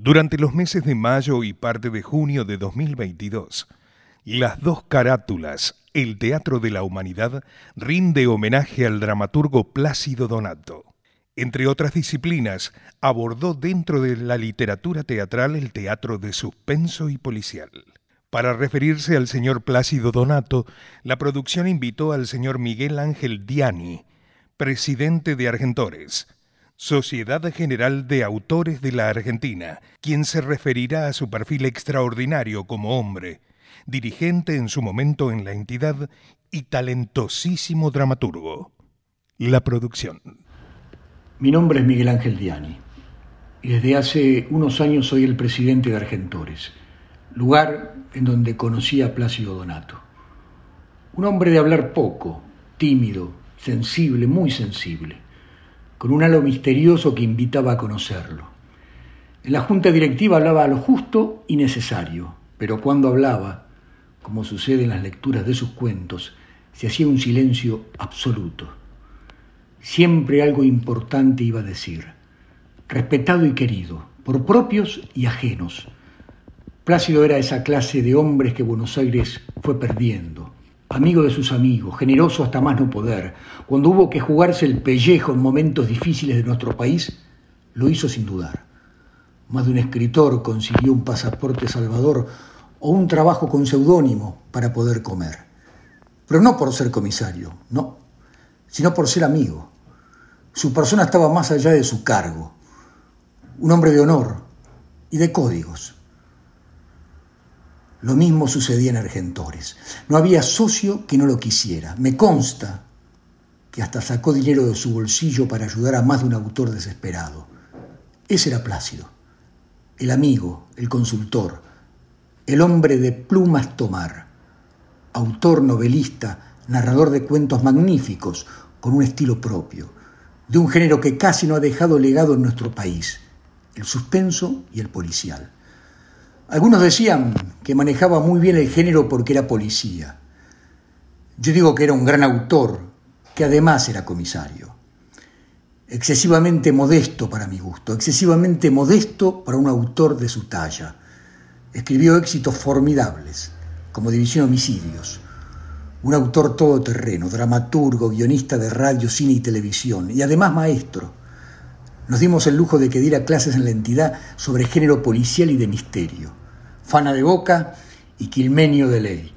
Durante los meses de mayo y parte de junio de 2022, las dos carátulas, el Teatro de la Humanidad, rinde homenaje al dramaturgo Plácido Donato. Entre otras disciplinas, abordó dentro de la literatura teatral el teatro de suspenso y policial. Para referirse al señor Plácido Donato, la producción invitó al señor Miguel Ángel Diani, presidente de Argentores, Sociedad General de Autores de la Argentina, quien se referirá a su perfil extraordinario como hombre, dirigente en su momento en la entidad y talentosísimo dramaturgo. La producción. Mi nombre es Miguel Ángel Diani y desde hace unos años soy el presidente de Argentores, lugar en donde conocí a Plácido Donato. Un hombre de hablar poco, tímido, sensible, muy sensible con un halo misterioso que invitaba a conocerlo. En la junta directiva hablaba a lo justo y necesario, pero cuando hablaba, como sucede en las lecturas de sus cuentos, se hacía un silencio absoluto. Siempre algo importante iba a decir, respetado y querido, por propios y ajenos. Plácido era esa clase de hombres que Buenos Aires fue perdiendo, amigo de sus amigos, generoso hasta más no poder, cuando hubo que jugarse el pellejo en momentos difíciles de nuestro país, lo hizo sin dudar. Más de un escritor consiguió un pasaporte salvador o un trabajo con seudónimo para poder comer. Pero no por ser comisario, no, sino por ser amigo. Su persona estaba más allá de su cargo, un hombre de honor y de códigos. Lo mismo sucedía en Argentores. No había socio que no lo quisiera. Me consta que hasta sacó dinero de su bolsillo para ayudar a más de un autor desesperado. Ese era Plácido, el amigo, el consultor, el hombre de plumas tomar, autor, novelista, narrador de cuentos magníficos, con un estilo propio, de un género que casi no ha dejado legado en nuestro país, el suspenso y el policial. Algunos decían que manejaba muy bien el género porque era policía. Yo digo que era un gran autor, que además era comisario. Excesivamente modesto para mi gusto, excesivamente modesto para un autor de su talla. Escribió éxitos formidables, como División Homicidios. Un autor todoterreno, dramaturgo, guionista de radio, cine y televisión, y además maestro. Nos dimos el lujo de que diera clases en la entidad sobre género policial y de misterio. Fana de Boca y Quilmenio de Ley.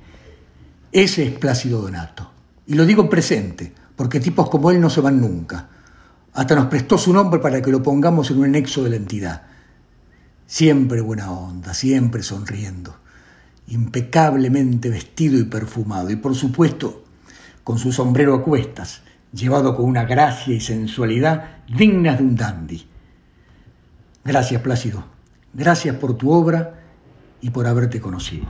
Ese es Plácido Donato. Y lo digo en presente, porque tipos como él no se van nunca. Hasta nos prestó su nombre para que lo pongamos en un anexo de la entidad. Siempre buena onda, siempre sonriendo, impecablemente vestido y perfumado, y por supuesto con su sombrero a cuestas, llevado con una gracia y sensualidad dignas de un dandy. Gracias, Plácido. Gracias por tu obra y por haberte conocido.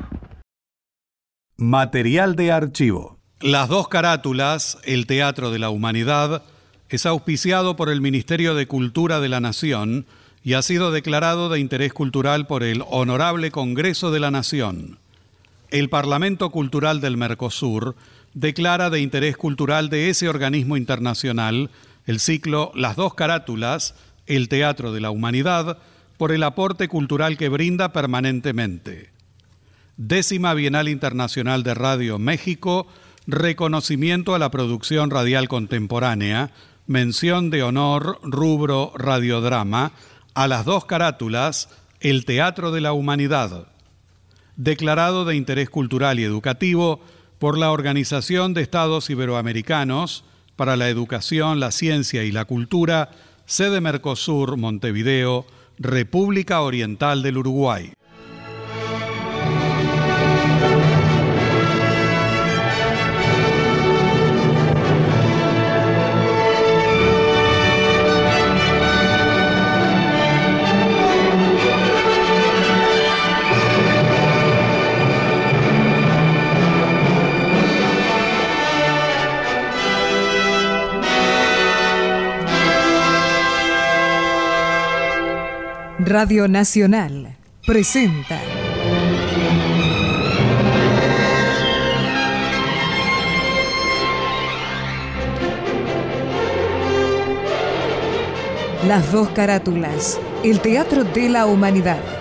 Material de archivo. Las dos carátulas, El Teatro de la Humanidad, es auspiciado por el Ministerio de Cultura de la Nación y ha sido declarado de interés cultural por el Honorable Congreso de la Nación. El Parlamento Cultural del Mercosur declara de interés cultural de ese organismo internacional el ciclo Las dos carátulas, El Teatro de la Humanidad, por el aporte cultural que brinda permanentemente. Décima Bienal Internacional de Radio México, reconocimiento a la producción radial contemporánea, mención de honor rubro radiodrama, a las dos carátulas, el Teatro de la Humanidad, declarado de interés cultural y educativo por la Organización de Estados Iberoamericanos para la Educación, la Ciencia y la Cultura, sede Mercosur, Montevideo, República Oriental del Uruguay. Radio Nacional presenta Las dos carátulas el Teatro de la Humanidad.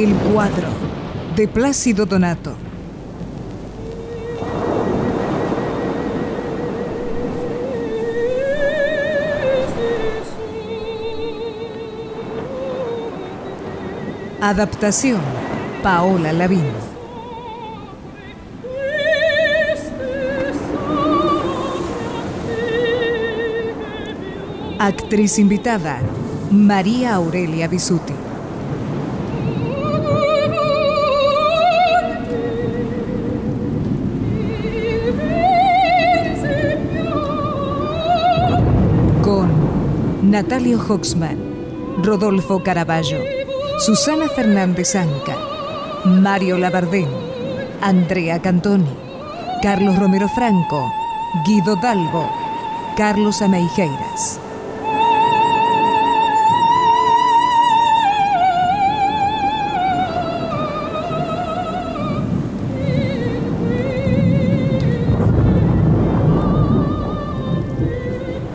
El cuadro de Plácido Donato. Adaptación Paola Lavín. Actriz invitada María Aurelia Bisuti. Natalio Hoxman, Rodolfo Caraballo, Susana Fernández Anca, Mario Labardén, Andrea Cantoni, Carlos Romero Franco, Guido Dalbo, Carlos Ameijeiras.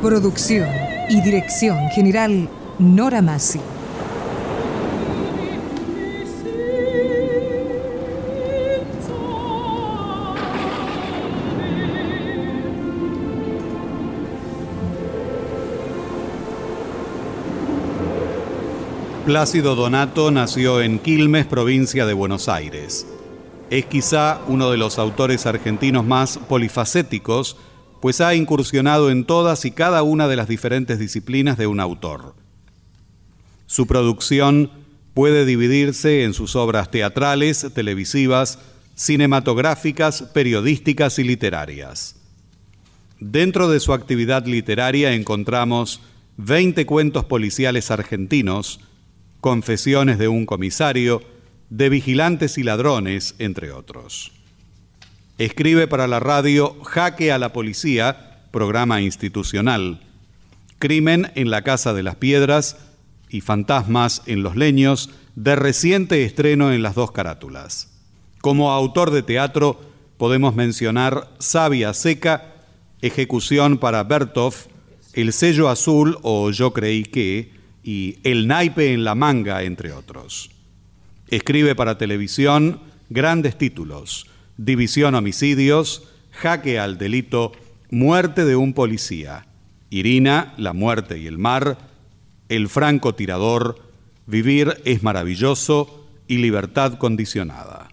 Producción y dirección general Nora Massi. Plácido Donato nació en Quilmes, provincia de Buenos Aires. Es quizá uno de los autores argentinos más polifacéticos, pues ha incursionado en todas y cada una de las diferentes disciplinas de un autor. Su producción puede dividirse en sus obras teatrales, televisivas, cinematográficas, periodísticas y literarias. Dentro de su actividad literaria encontramos 20 cuentos policiales argentinos, Confesiones de un comisario, De vigilantes y ladrones, entre otros. Escribe para la radio Jaque a la Policía, programa institucional, Crimen en la Casa de las Piedras y Fantasmas en los Leños, de reciente estreno en las dos carátulas. Como autor de teatro podemos mencionar Sabia Seca, Ejecución para Bertov, El Sello Azul o Yo Creí que, y El Naipe en la Manga, entre otros. Escribe para televisión grandes títulos, División Homicidios, Jaque al Delito, Muerte de un Policía, Irina, La Muerte y el Mar, El Franco Tirador, Vivir es Maravilloso y Libertad Condicionada.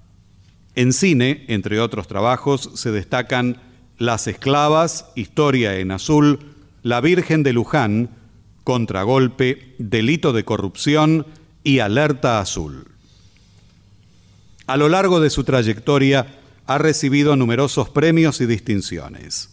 En cine, entre otros trabajos, se destacan Las Esclavas, Historia en Azul, La Virgen de Luján, Contragolpe, Delito de Corrupción y Alerta Azul. A lo largo de su trayectoria ha recibido numerosos premios y distinciones.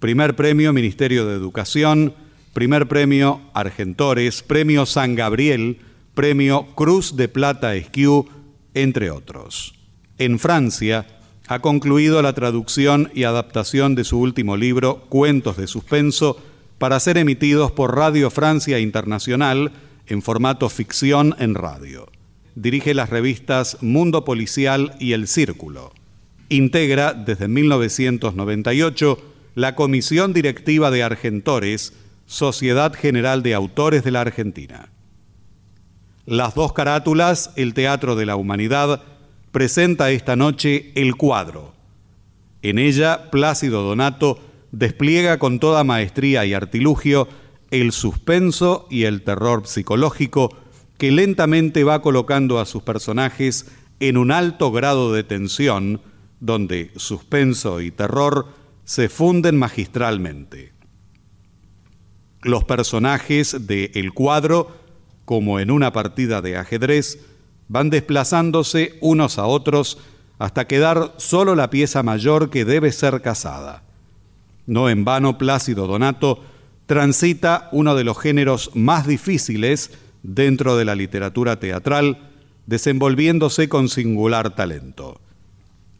Primer premio Ministerio de Educación, primer premio Argentores, premio San Gabriel, premio Cruz de Plata Esquiu, entre otros. En Francia ha concluido la traducción y adaptación de su último libro, Cuentos de Suspenso, para ser emitidos por Radio Francia Internacional en formato ficción en radio. Dirige las revistas Mundo Policial y El Círculo. Integra desde 1998 la Comisión Directiva de Argentores, Sociedad General de Autores de la Argentina. Las dos carátulas, El Teatro de la Humanidad, presenta esta noche El Cuadro. En ella, Plácido Donato despliega con toda maestría y artilugio el suspenso y el terror psicológico que lentamente va colocando a sus personajes en un alto grado de tensión, donde suspenso y terror se funden magistralmente. Los personajes de El cuadro, como en una partida de ajedrez, van desplazándose unos a otros hasta quedar solo la pieza mayor que debe ser cazada. No en vano Plácido Donato transita uno de los géneros más difíciles dentro de la literatura teatral, desenvolviéndose con singular talento.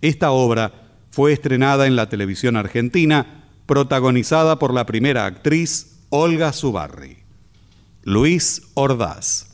Esta obra fue estrenada en la televisión argentina, protagonizada por la primera actriz Olga Zubarri. Luis Ordaz.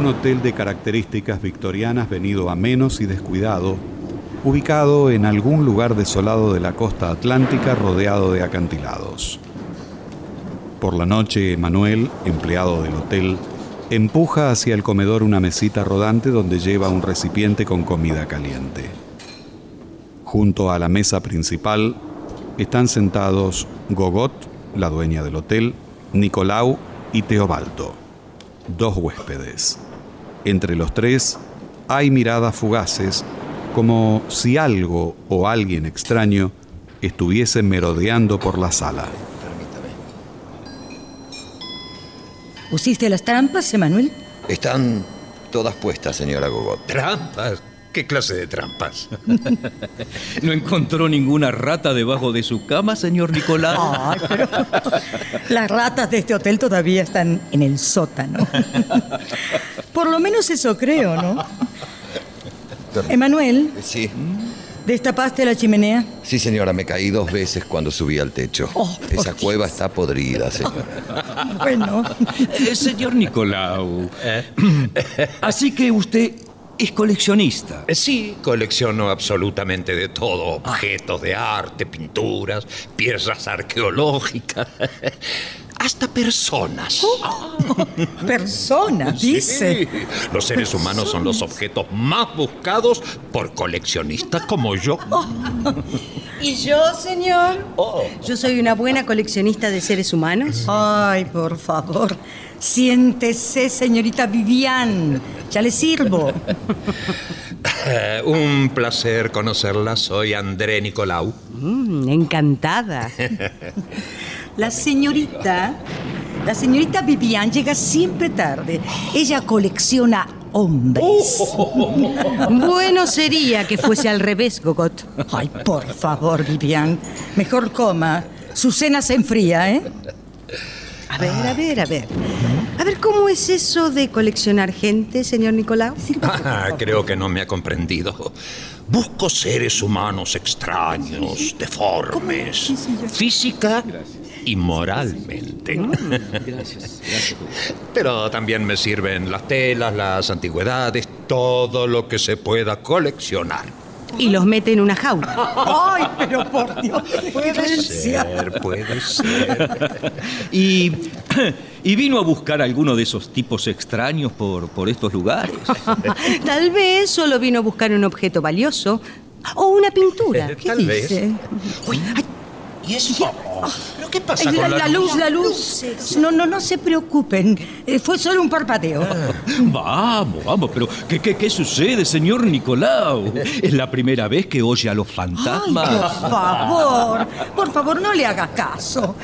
un hotel de características victorianas venido a menos y descuidado, ubicado en algún lugar desolado de la costa atlántica rodeado de acantilados. Por la noche, Manuel, empleado del hotel, empuja hacia el comedor una mesita rodante donde lleva un recipiente con comida caliente. Junto a la mesa principal están sentados Gogot, la dueña del hotel, Nicolau y Teobaldo dos huéspedes. Entre los tres hay miradas fugaces, como si algo o alguien extraño estuviese merodeando por la sala. ¿Pusiste las trampas, Emanuel? Están todas puestas, señora Gogot. ¿Trampas? ¿Qué clase de trampas? ¿No encontró ninguna rata debajo de su cama, señor Nicolás? Ay, pero las ratas de este hotel todavía están en el sótano. Por lo menos eso creo, ¿no? Emanuel, Sí, ¿destapaste la chimenea? sí, señora, me caí dos veces cuando subí al techo. Oh, por Esa cueva está podrida, señora. Bueno, Eh, señor Nicolau, así que usted es coleccionista. Sí, colecciono absolutamente de todo. Objetos de arte, pinturas, piezas arqueológicas, hasta personas. persona, dice. Sí, los seres humanos son los objetos más buscados por coleccionistas como yo. ¿Y yo, señor? Oh. ¿Yo soy una buena coleccionista de seres humanos? Ay, por favor. Siéntese, señorita Vivian. Ya le sirvo. Eh, un placer conocerla. Soy André Nicolau. Mm, encantada. La señorita, la señorita Vivian llega siempre tarde. Ella colecciona hombres. bueno sería que fuese al revés, Gogot. Ay, por favor, Vivian. Mejor coma. Su cena se enfría, ¿eh? A ver, a ver, a ver. A ver, ¿cómo es eso de coleccionar gente, señor Nicolau? Ah, creo que no me ha comprendido. Busco seres humanos extraños, deformes, física y moralmente. Pero también me sirven las telas, las antigüedades, todo lo que se pueda coleccionar. Y los mete en una jaula. Ay, pero por Dios, puede Ser, puede ser. Y, y vino a buscar alguno de esos tipos extraños por, por estos lugares. Tal vez solo vino a buscar un objeto valioso o una pintura. Eh, Tal vez. Uy, ay, ¿y eso? ¿Pero qué pasa Ay, con la, la luz, la luz. No, no, no se preocupen. Eh, fue solo un parpadeo. Vamos, vamos, pero ¿qué, qué, qué sucede, señor Nicolau? ¿Es la primera vez que oye a los Ay, fantasmas? por favor, por favor, no le haga caso.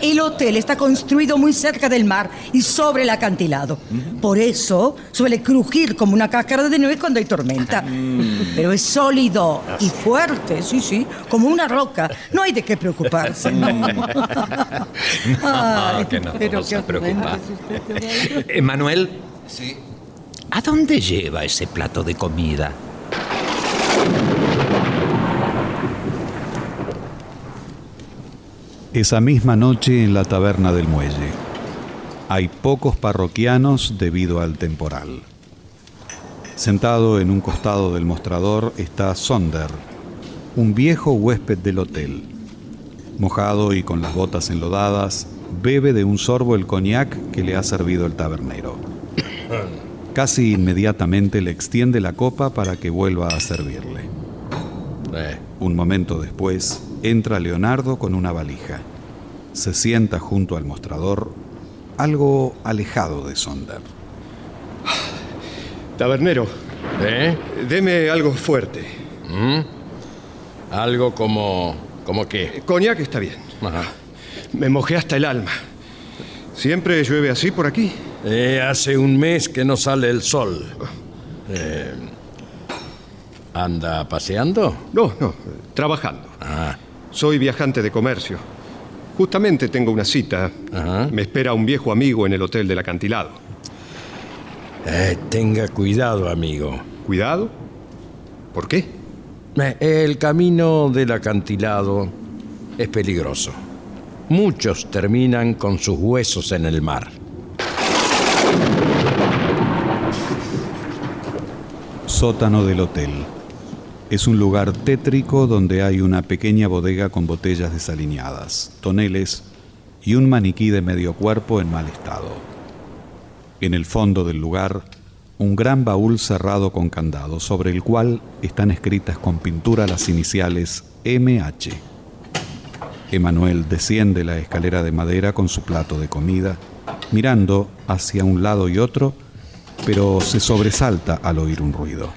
El hotel está construido muy cerca del mar y sobre el acantilado. Por eso suele crujir como una cáscara de nieve cuando hay tormenta. Pero es sólido y fuerte, sí, sí, como una roca. No hay de qué preocuparse preocuparse. Mm. No, que no pero se. Emanuel. Eh, sí. ¿A dónde lleva ese plato de comida? Esa misma noche en la taberna del muelle. Hay pocos parroquianos debido al temporal. Sentado en un costado del mostrador está Sonder, un viejo huésped del hotel Mojado y con las botas enlodadas, bebe de un sorbo el coñac que le ha servido el tabernero. Casi inmediatamente le extiende la copa para que vuelva a servirle. Eh, Un momento después, entra Leonardo con una valija. Se sienta junto al mostrador, algo alejado de Sonder. Tabernero, ¿Eh? deme algo fuerte. Algo como... ¿Como qué? Coñac está bien. Ajá. Me mojé hasta el alma. ¿Siempre llueve así por aquí? Eh, hace un mes que no sale el sol. Eh, ¿Anda paseando? No, no, trabajando. Ah, Soy viajante de comercio. Justamente tengo una cita. Ajá. Me espera un viejo amigo en el hotel del acantilado. eh, tenga cuidado, amigo. ¿Cuidado? ¿Por qué? El camino del acantilado es peligroso. Muchos terminan con sus huesos en el mar. Sótano del hotel. Es un lugar tétrico donde hay una pequeña bodega con botellas desaliñadas, toneles y un maniquí de medio cuerpo en mal estado. En el fondo del lugar, un gran baúl cerrado con candado, sobre el cual están escritas con pintura las iniciales MH. Emanuel desciende la escalera de madera con su plato de comida, mirando hacia un lado y otro, pero se sobresalta al oír un ruido.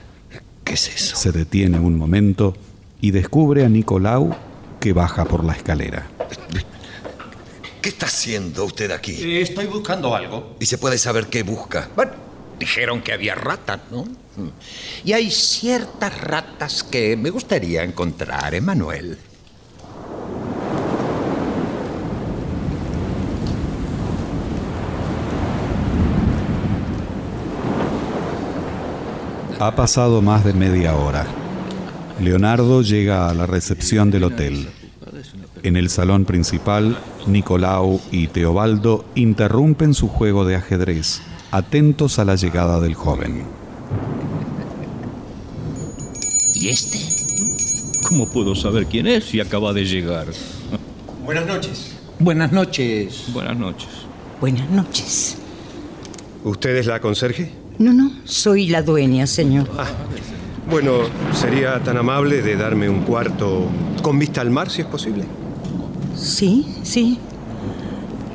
¿Qué es eso? Se detiene un momento y descubre a Nicolau que baja por la escalera. ¿Qué está haciendo usted aquí? Eh, Estoy buscando algo. ¿Y se puede saber qué busca? Bueno, dijeron que había ratas, ¿no? Y hay ciertas ratas que me gustaría encontrar, Emanuel. Ha pasado más de media hora. Leonardo llega a la recepción del hotel. En el salón principal, Nicolau y Teobaldo interrumpen su juego de ajedrez, atentos a la llegada del joven. ¿Y este? ¿Cómo puedo saber quién es si acaba de llegar? Buenas noches. Buenas noches. Buenas noches. Buenas noches. ¿Usted es la conserje? No, no, soy la dueña, señor. Bueno, sería tan amable de darme un cuarto con vista al mar, si es posible. Sí, sí.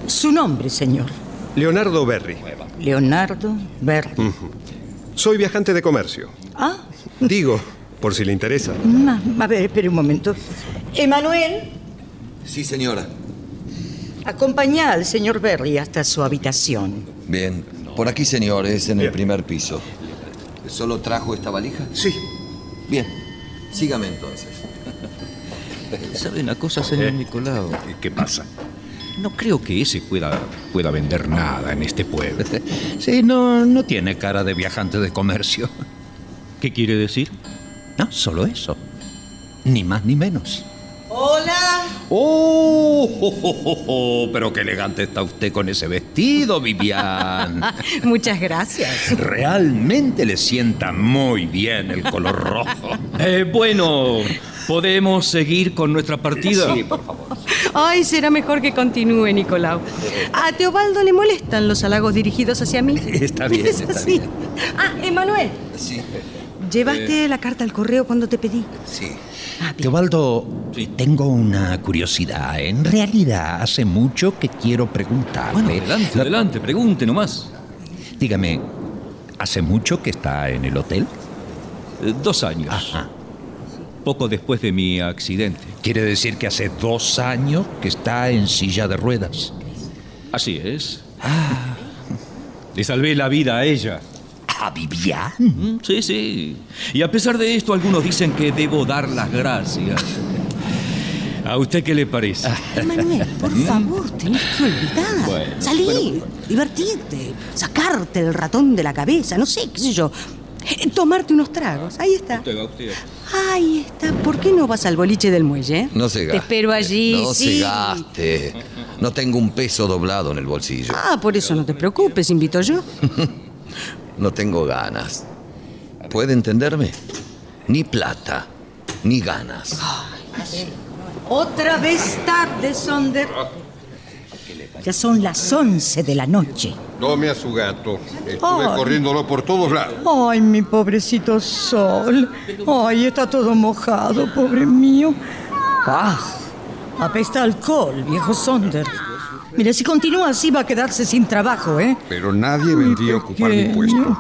Su nombre, señor. Leonardo Berry. Leonardo Berry. Soy viajante de comercio. Ah, Digo, por si le interesa. ma- a ver, espere un momento. Emanuel, Sí, señora. acompañá al señor Berry hasta su habitación. Bien. Por aquí, señor, es en el primer piso. ¿Solo trajo esta valija? Sí. Bien. Sígame entonces. ¿Sabe una cosa, señor Nicolau? ¿Qué pasa? No creo que ese pueda, pueda vender nada en este pueblo. Sí, no, no tiene cara de viajante de comercio. ¿Qué quiere decir? No, solo eso. Ni más ni menos. Hola. ¡Oh! oh, oh, oh, Pero qué elegante está usted con ese vestido, Vivian. Muchas gracias. Realmente le sienta muy bien el color rojo. Eh, bueno, ¿podemos seguir con nuestra partida? Sí, por favor. Ay, será mejor que continúe, Nicolau. A Teobaldo le molestan los halagos dirigidos hacia mí. Está bien, Es está así. bien. Ah, Emanuel, Sí. ¿llevaste la carta al correo cuando te pedí? Sí. Ah. Teobaldo, tengo una curiosidad. En realidad, hace mucho que quiero preguntarle. Bueno, adelante, adelante, pregunte nomás. Dígame, ¿hace mucho que está en el hotel? Eh, dos años. Ajá. Poco después de mi accidente. Quiere decir que hace dos años que está en silla de ruedas. Así es. Le salvé la vida a ella. ¿A Vivian? Sí, sí. Y a pesar de esto, algunos dicen que debo dar las gracias. ¿A usted qué le parece? Emanuel, por favor, tenés que olvidar. Bueno, Salir, divertirte, sacarte el ratón de la cabeza, no sé, qué sé yo. Eh, Tomarte unos tragos. Ahí está. Usted va, usted. Ahí está. ¿Por qué no vas al boliche del muelle? No se Te gaste. espero allí. No sí. se gaste. No tengo un peso doblado en el bolsillo. Ah, por eso no te preocupes, invito yo. No tengo ganas. ¿Puede entenderme? Ni plata, ni ganas. Otra vez tarde, Sonder. Ya son las 11 de la noche. Tome a su gato. Estuve Ay. corriéndolo por todos lados. Ay, mi pobrecito Sol. Ay, está todo mojado, pobre mío. Ah, apesta alcohol, viejo Sonder. Mire, si continúa así va a quedarse sin trabajo, ¿eh? Pero nadie vendría a ocupar mi puesto.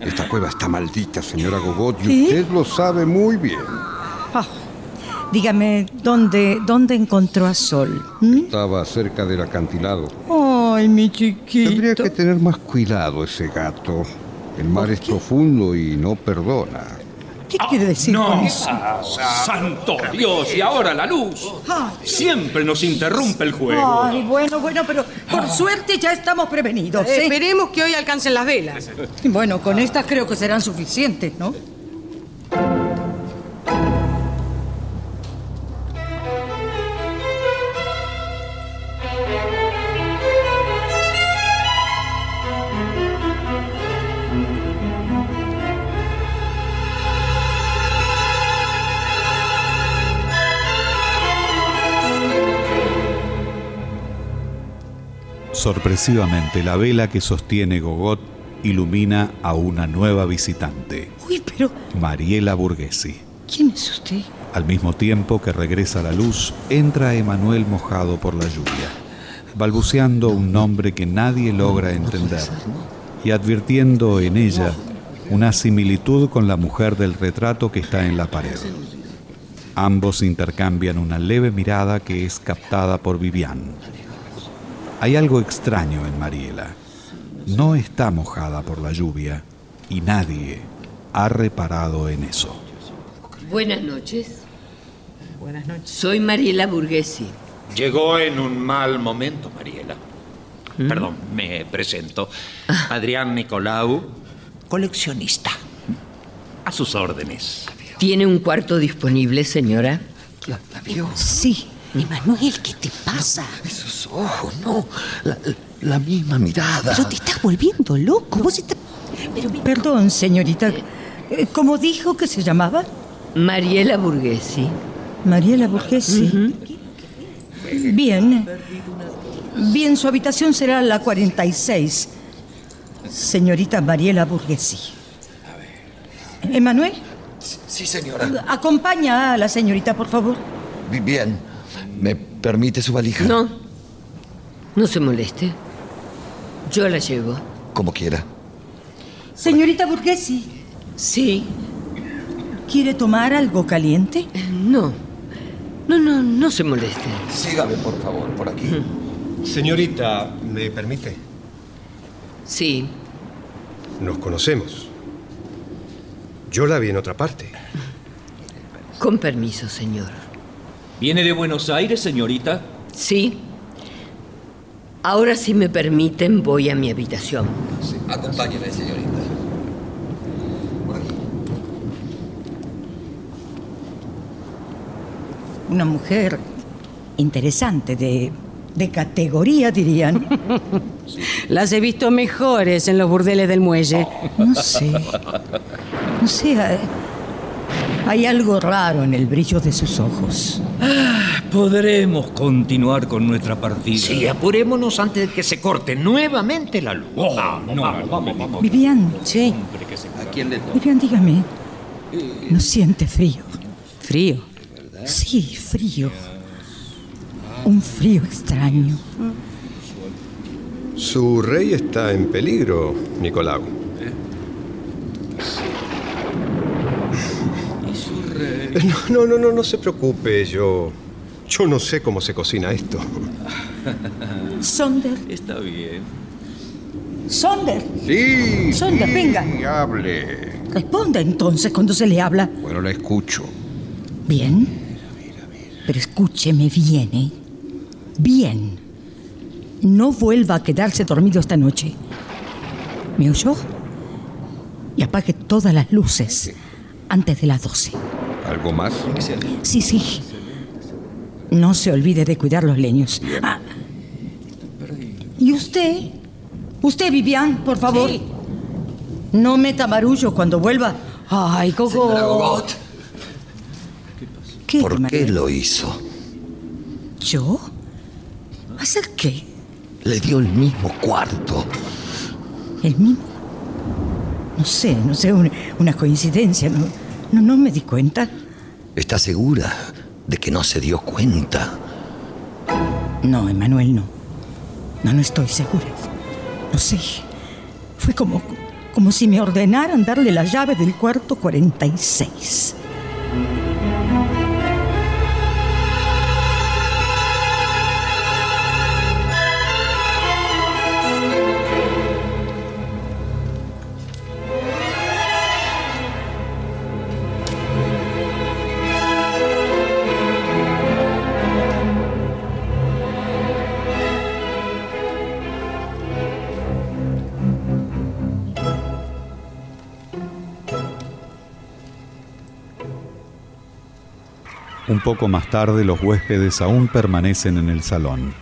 Esta cueva está maldita, señora Gogot, y ¿Sí? usted lo sabe muy bien. Ah, dígame, ¿dónde, ¿dónde encontró a Sol? ¿Mm? Estaba cerca del acantilado. Ay, mi chiquito. Tendría que tener más cuidado ese gato. El mar es profundo y no perdona. ¿Qué quiere decir No, con eso? santo Dios, y ahora la luz. Siempre nos interrumpe el juego. Ay, bueno, bueno, pero por suerte ya estamos prevenidos. ¿eh? Esperemos que hoy alcancen las velas. Bueno, con estas creo que serán suficientes, ¿no? Sorpresivamente, la vela que sostiene Gogot ilumina a una nueva visitante, Uy, pero Mariela Burguesi. ¿quién es usted? Al mismo tiempo que regresa la luz, entra Emanuel mojado por la lluvia, balbuceando un nombre que nadie logra entender y advirtiendo en ella una similitud con la mujer del retrato que está en la pared. Ambos intercambian una leve mirada que es captada por Vivian. Hay algo extraño en Mariela. No está mojada por la lluvia y nadie ha reparado en eso. Buenas noches. Buenas noches. Soy Mariela Burguesi. Llegó en un mal momento, Mariela. Perdón, me presento. Adrián Nicolau, coleccionista. A sus órdenes. ¿Tiene un cuarto disponible, señora? Sí. Emanuel, ¿qué te pasa? Esos ojos, no. La, la misma mirada. Pero te estás volviendo loco. Vos estás... Perdón, señorita. Eh, ¿Cómo dijo que se llamaba? Mariela Burguesi. Mariela Borghesi. Bien. Bien, su habitación será la 46. Señorita Mariela Burguesi. ¿Emanuel? Sí, señora. Acompaña a la señorita, por favor. Bi- Bien. ¿Me permite su valija? No. No se moleste. Yo la llevo. Como quiera. Señorita Burguesi, Sí. ¿quiere tomar algo caliente? No. No, no, no se moleste. Sígame, por favor, por aquí. Señorita, ¿me permite? Sí. Nos conocemos. Yo la vi en otra parte. Con permiso, señor. ¿Viene de Buenos Aires, señorita? Sí. Ahora, si me permiten, voy a mi habitación. Acompáñeme, señorita. Una mujer interesante, de, de categoría, dirían. Las he visto mejores en los burdeles del muelle. No sé. No sé. Hay algo raro en el brillo de sus ojos. Podremos continuar con nuestra partida. Sí, apurémonos antes de que se corte nuevamente la luz. Oh, Vamos, no, vamos, vamos, vamos. Vivian, Sí. ¿A quién le toca? Vivian, dígame. ¿No siente frío? Frío. Sí, frío. Un frío extraño. Su rey está en peligro, Nicolau. No, no, no, no se preocupe. Yo, yo no sé cómo se cocina esto. Sonder, Está bien. Sonder, Sí, Sonda, sí, venga. hable. responda entonces cuando se le habla. Bueno, la escucho. Bien. Pero escúcheme bien, ¿eh? Bien. No vuelva a quedarse dormido esta noche. ¿Me oyó? y apague todas las luces antes de las 12. ¿Algo más? Sí, sí. No se olvide de cuidar los leños. Ah, ¿Y usted? Usted, Vivian, por favor. No meta marullo cuando vuelva. Ay, Coco. ¿Qué, ¿Por qué lo hizo? ¿Yo? ¿Hacer qué? Le dio el mismo cuarto. ¿El mismo? No sé, no sé, una, una coincidencia. No, no, no me di cuenta. ¿Está segura de que no se dio cuenta? No, Emanuel, no. No, no estoy segura. No sé. Fue como, como si me ordenaran darle la llave del cuarto 46. Poco más tarde los huéspedes aún permanecen en el salón.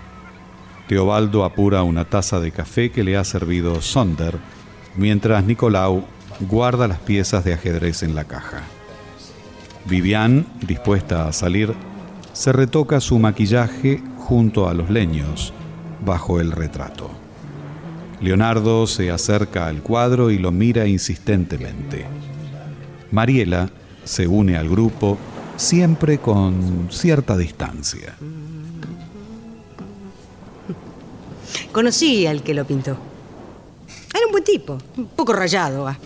Teobaldo apura una taza de café que le ha servido Sonder, mientras Nicolau guarda las piezas de ajedrez en la caja. Vivian, dispuesta a salir, se retoca su maquillaje junto a los leños, bajo el retrato. Leonardo se acerca al cuadro y lo mira insistentemente. Mariela se une al grupo siempre con cierta distancia. Conocí al que lo pintó. Era un buen tipo, un poco rayado. ah.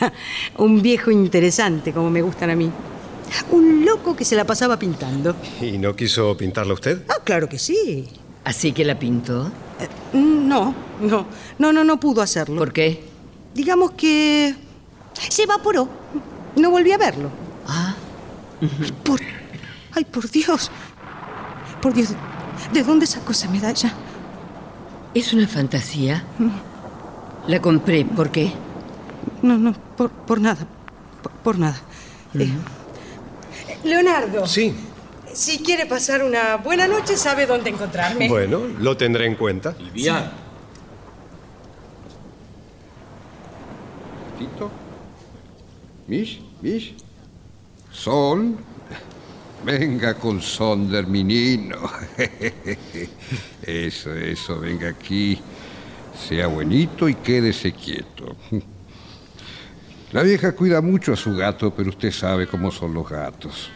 Un viejo interesante, como me gustan a mí. Un loco que se la pasaba pintando. ¿Y no quiso pintarla usted? Ah, claro que sí. ¿Así que la pintó? No, no, no, no, no pudo hacerlo. ¿Por qué? Digamos que se evaporó. No volví a verlo. Por... Ay, por Dios. Por Dios. ¿De dónde sacó esa medalla? ¿Es una fantasía? La compré. ¿Por qué? No, no, por, por nada. Por, por nada. Eh, Leonardo. Sí. Si quiere pasar una buena noche, sabe dónde encontrarme. Bueno, lo tendré en cuenta. Bien. Tito. Mish, Mish. Sol. Venga con Sonder, menino. Eso, eso, venga aquí. Sea buenito y quédese quieto. La vieja cuida mucho a su gato, pero usted sabe cómo son los gatos.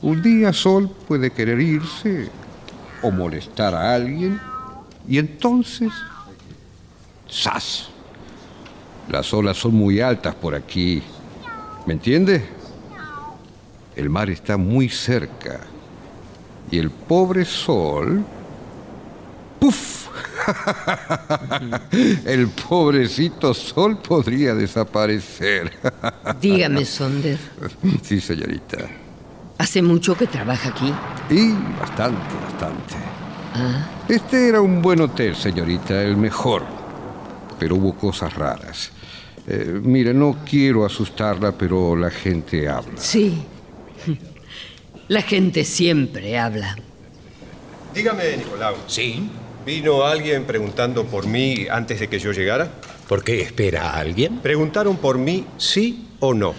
Un día Sol puede querer irse o molestar a alguien y entonces... ¡Sas! Las olas son muy altas por aquí. ¿Me entiende? El mar está muy cerca. Y el pobre sol... ¡Puf! el pobrecito sol podría desaparecer. Dígame, Sonder. sí, señorita. ¿Hace mucho que trabaja aquí? Y bastante, bastante. Ah, Este era un buen hotel, señorita, el mejor. Pero hubo cosas raras. Eh, mire, no quiero asustarla, pero la gente habla. sí. La gente siempre habla. Dígame, Nicolau. Sí. ¿Vino alguien preguntando por mí antes de que yo llegara? ¿Por qué espera a alguien? Preguntaron por mí sí o no.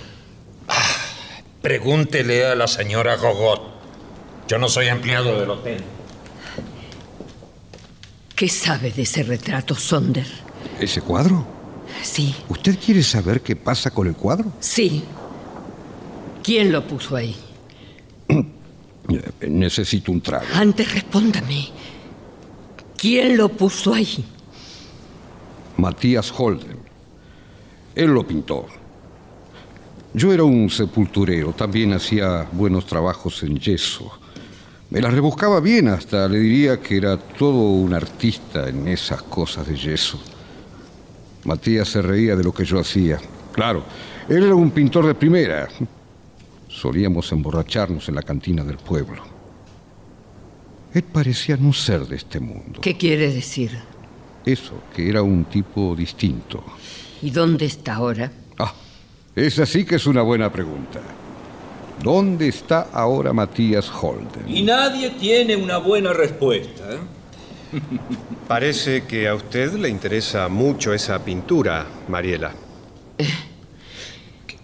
Pregúntele a la señora Gogot. Yo no soy empleado del hotel. ¿Qué sabe de ese retrato, Sonder? ¿Ese cuadro? Sí, ¿Usted quiere saber qué pasa con el cuadro? sí. ¿Quién lo puso ahí? Necesito un trago. Antes respóndame. ¿Quién lo puso ahí? Matías Holden. Él lo pintó. Yo era un sepulturero, también hacía buenos trabajos en yeso. Me las rebuscaba bien, hasta le diría que era todo un artista en esas cosas de yeso. Matías se reía de lo que yo hacía. Claro, él era un pintor de primera. Solíamos emborracharnos en la cantina del pueblo. Él parecía no ser de este mundo. ¿Qué quiere decir? Eso, que era un tipo distinto. ¿Y dónde está ahora? Ah, esa sí que es una buena pregunta. ¿Dónde está ahora Matías Holden? Y nadie tiene una buena respuesta. ¿eh? Parece que a usted le interesa mucho esa pintura, Mariela.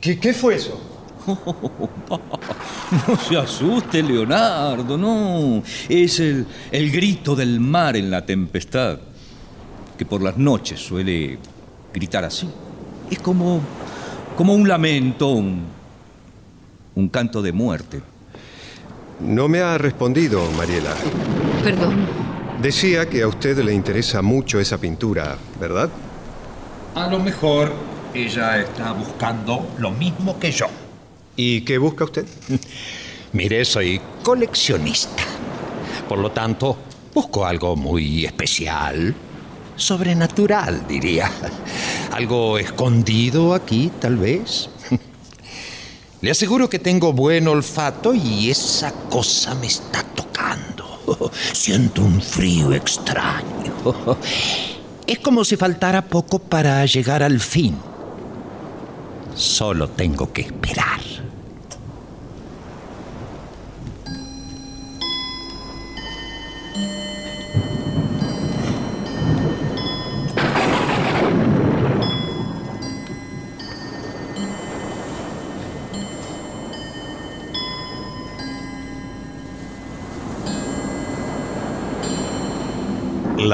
¿Qué, qué fue eso? No se asuste, Leonardo, no. Es el, el grito del mar en la tempestad, que por las noches suele gritar así. Es como, como un lamento, un, un canto de muerte. No me ha respondido, Mariela. Perdón. Decía que a usted le interesa mucho esa pintura, ¿verdad? A lo mejor ella está buscando lo mismo que yo. ¿Y qué busca usted? Mire, soy coleccionista. Por lo tanto, busco algo muy especial, sobrenatural, diría. Algo escondido aquí, tal vez. Le aseguro que tengo buen olfato y esa cosa me está tocando. Siento un frío extraño. Es como si faltara poco para llegar al fin. Solo tengo que esperar.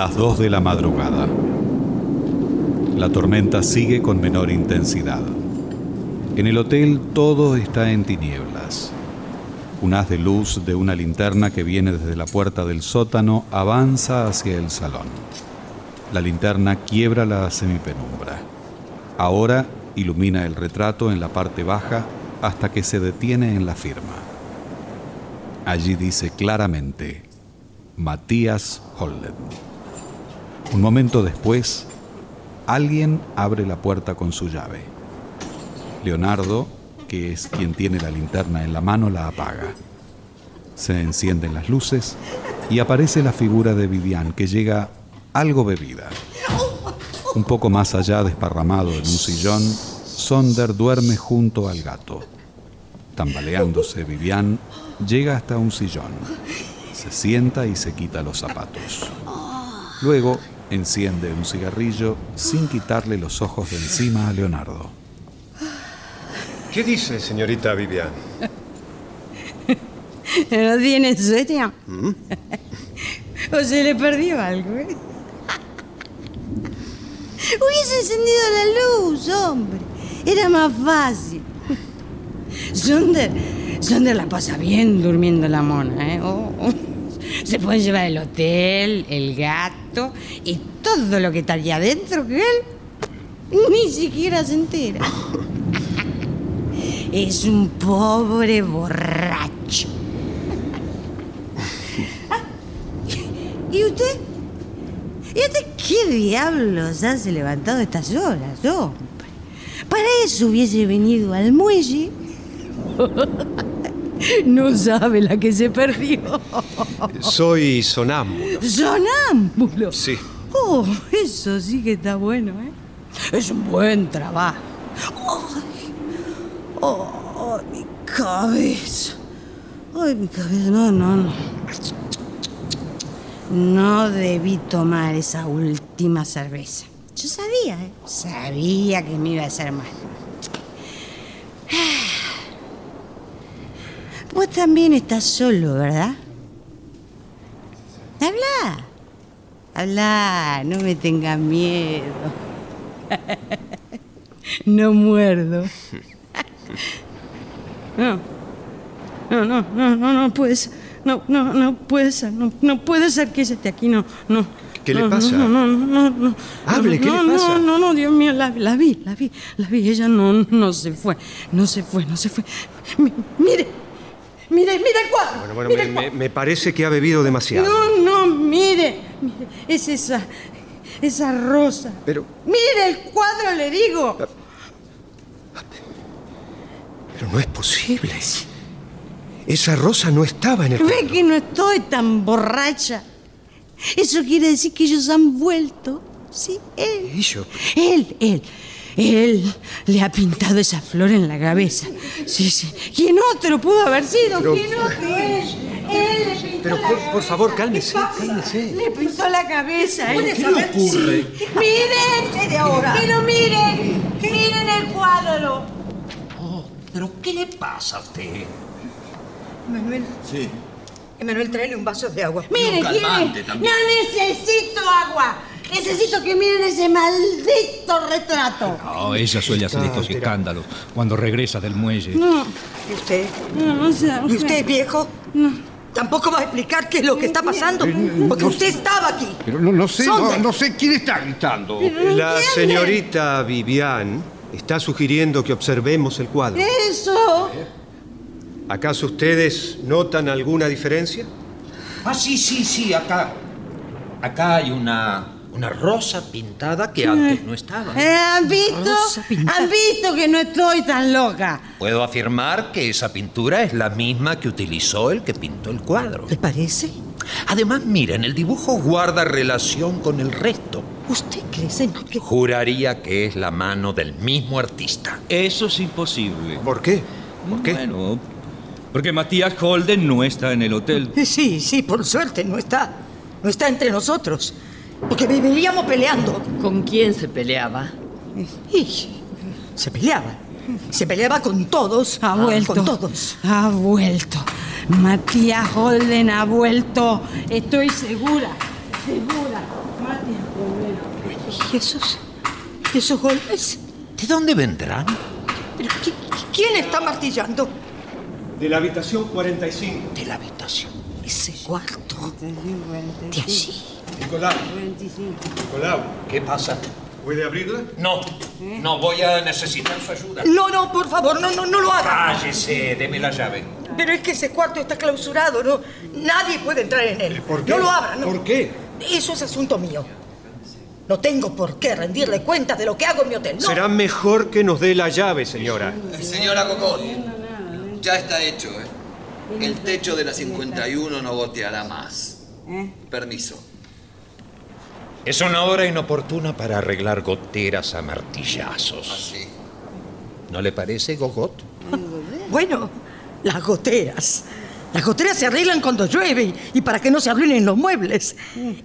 Las 2 de la madrugada. La tormenta sigue con menor intensidad. En el hotel todo está en tinieblas. Un haz de luz de una linterna que viene desde la puerta del sótano avanza hacia el salón. La linterna quiebra la semipenumbra. Ahora ilumina el retrato en la parte baja hasta que se detiene en la firma. Allí dice claramente, Matías Holden. Un momento después, alguien abre la puerta con su llave. Leonardo, que es quien tiene la linterna en la mano, la apaga. Se encienden las luces y aparece la figura de Vivian, que llega algo bebida. Un poco más allá, desparramado en un sillón, Sonder duerme junto al gato. Tambaleándose, Vivian llega hasta un sillón. Se sienta y se quita los zapatos. Luego enciende un cigarrillo sin quitarle los ojos de encima a Leonardo. ¿Qué dice, señorita Vivian? ¿No tiene sueño? ¿Mm? ¿O se le perdió algo? eh? Hubiese encendido la luz, hombre. Era más fácil. Sonder, Sonder la pasa bien durmiendo la mona, ¿eh? Oh, oh. Se puede llevar el hotel, el gato y todo lo que está allá adentro que él ni siquiera se entera. Es un pobre borracho. ¿Y usted? ¿Y usted qué diablos hace levantado estas horas, hombre? Para eso hubiese venido al muelle. No sabe la que se perdió. Soy sonámbulo. Sonámbulo. Sí. Oh, eso sí que está bueno, ¿eh? Es un buen trabajo. Ay, oh, mi cabeza. Ay, mi cabeza. No, no, no. No debí tomar esa última cerveza. Yo sabía, ¿eh? Sabía que me iba a hacer mal. Vos también estás solo, ¿verdad? Habla. Habla, no me tengas miedo. No muerdo. No. No, no, no, no, no puede ser. No, no, no puede ser. No, no puede ser que ella esté aquí. No, no. ¿Qué le pasa? No, no, no, no. Hable, no, ¿qué no, le pasa? No, no, no, Dios mío, la, la vi, la vi, la vi. Ella no, no se fue. No se fue, no se fue. Mi- mire, mire, mire el cuadro. Bueno, bueno, mire me, el me- me parece que ha bebido demasiado. no, no, mire, mire, es esa, esa rosa. Pero, Mire el cuadro, le digo. pero no es posible. Esa rosa no estaba en el... Ve que no estoy tan borracha. Eso quiere decir que ellos han vuelto. Sí, él. Ellos. Él, él. Él le ha pintado esa flor en la cabeza. Sí, sí. ¿Quién otro pudo haber sido? Pero- ¿Quién otro? Él. Él le pintó Pero la por, por favor, cálmese, ¿Qué cálmese. Le pintó la cabeza. ¿eh? ¿Qué le ocurre? Sí. Miren, de ahora? Pero miren, miren el cuadro. ¿Pero qué le pasa a usted? Manuel, Sí. Emanuel, tráele un vaso de agua. Mire, también. No necesito agua. Necesito que miren ese maldito retrato. Oh, ella suele hacer estos escándalos cuando regresa del muelle. No, ¿Y usted? no, no sé. ¿Y usted, viejo? ¿Tampoco va a explicar qué es lo que está pasando? Porque usted estaba aquí. Pero no, no sé, no, no sé quién está gritando. La señorita Vivian está sugiriendo que observemos el cuadro. Eso. ¿Acaso ustedes notan alguna diferencia? Ah, sí, sí, sí, acá. Acá hay una, una rosa pintada que antes no estaba. Eh, ¿Han visto? ¿Han visto que no estoy tan loca? Puedo afirmar que esa pintura es la misma que utilizó el que pintó el cuadro. ¿Le parece? Además, miren, el dibujo guarda relación con el resto. ¿Usted cree, señor, que Juraría que es la mano del mismo artista. Eso es imposible. ¿Por qué? ¿Por qué? Bueno, porque Matías Holden no está en el hotel. Eh, Sí, sí, por suerte, no está. No está entre nosotros. Porque viviríamos peleando. ¿Con quién se peleaba? Y se peleaba. Se peleaba con todos. Ha vuelto. Con todos. Ha vuelto. Matías Holden ha vuelto. Estoy segura. Segura. Matías Holden. ¿Y esos? ¿Y esos golpes? ¿De dónde vendrán? ¿Pero qui- quién está martillando? De la habitación 45. De la habitación. Ese cuarto. De allí. Nicolau. Nicolau, ¿Qué pasa? ¿puede abrirla? No, no voy a necesitar su ayuda. No, no, por favor, no, no, no lo haga. Cállese, deme la llave. Pero es que ese cuarto está clausurado, ¿no? Nadie puede entrar en él. ¿Por qué? No lo abra, ¿no? ¿Por qué? Eso es asunto mío. No tengo por qué rendirle cuenta de lo que hago en mi hotel. No. Será mejor que nos dé la llave, señora. Señora Cocón, ya está hecho, ¿eh? El techo de la 51 no goteará más. Permiso. Es una hora inoportuna para arreglar goteras a martillazos. Así. ¿No le parece, Gogot? Bueno, las goteras. Las goteras se arreglan cuando llueve y- para que no se arruinen los muebles.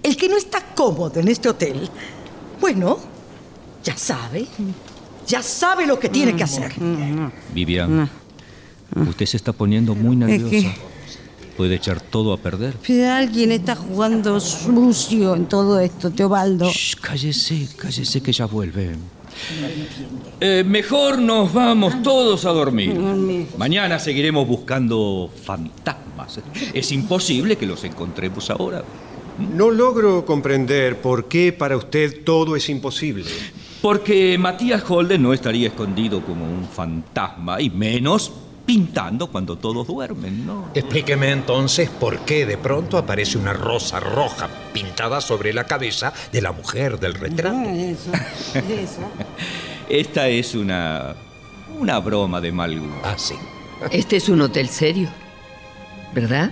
El que no está cómodo en este hotel, bueno, ya sabe. Ya sabe lo que tiene que hacer. Vivian, usted se está poniendo muy nerviosa. que- Puede echar todo a perder. Pero alguien está jugando sucio en todo esto, Teobaldo. Shh, cállese, cállese que ya vuelve. Eh, mejor nos vamos todos a dormir. Mañana seguiremos buscando fantasmas. Es imposible que los encontremos ahora. No logro comprender por qué para usted todo es imposible. Porque Matías Holden no estaría escondido como un fantasma, y menos pintando cuando todos duermen, ¿no? Explíqueme entonces por qué de pronto aparece una rosa roja pintada sobre la cabeza de la mujer del retrato. Eso, eso. Esta es una. una broma de mal gusto. Ah, sí. Este es un hotel serio, ¿verdad?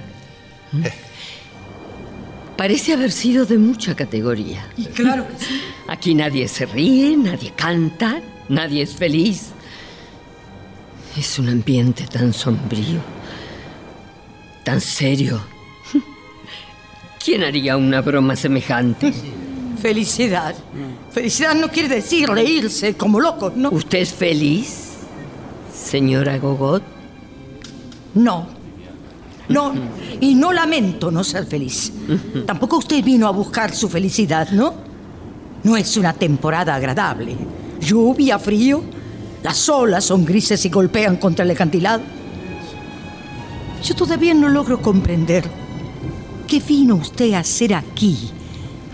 Parece haber sido de mucha categoría. Y claro que sí. Aquí nadie se ríe, nadie canta, nadie es feliz. Es un ambiente tan sombrío, tan serio. ¿Quién haría una broma semejante? Felicidad. Felicidad no quiere decir reírse como locos, ¿no? ¿Usted es feliz, señora Gogot? No. No, y no lamento no ser feliz. Tampoco usted vino a buscar su felicidad, ¿no? No es una temporada agradable. Lluvia, frío, las olas son grises y golpean contra el acantilado. Yo todavía no logro comprender qué vino usted a hacer aquí,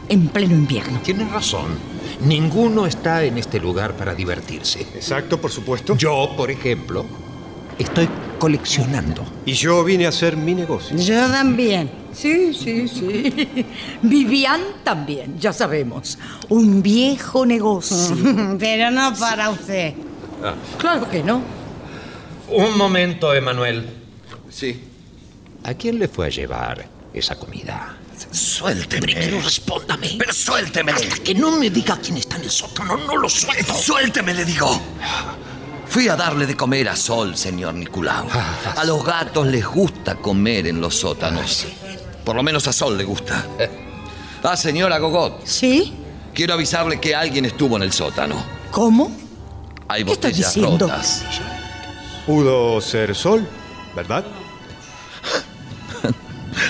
en pleno invierno. Tiene razón. Ninguno está en este lugar para divertirse. Exacto, por supuesto. Yo, por ejemplo, estoy coleccionando. Y yo vine a hacer mi negocio. Yo también. Sí, sí, sí. Vivian también, ya sabemos. Un viejo negocio. Pero no para usted. Claro que no. Un momento, Emanuel. Sí. ¿A quién le fue a llevar esa comida? Suélteme. Primero respóndame. Pero suélteme. Hasta que no me diga quién está en el sótano, no lo suelto. Suélteme, le digo. Fui a darle de comer a Sol, señor Nicolau. A los gatos les gusta comer en los sótanos. Por lo menos a Sol le gusta. Ah, señora Gogot. ¿Sí? Quiero avisarle que alguien estuvo en el sótano. ¿Cómo? Hay ¿Qué estás botellas diciendo? rotas. Pudo ser Sol, ¿verdad?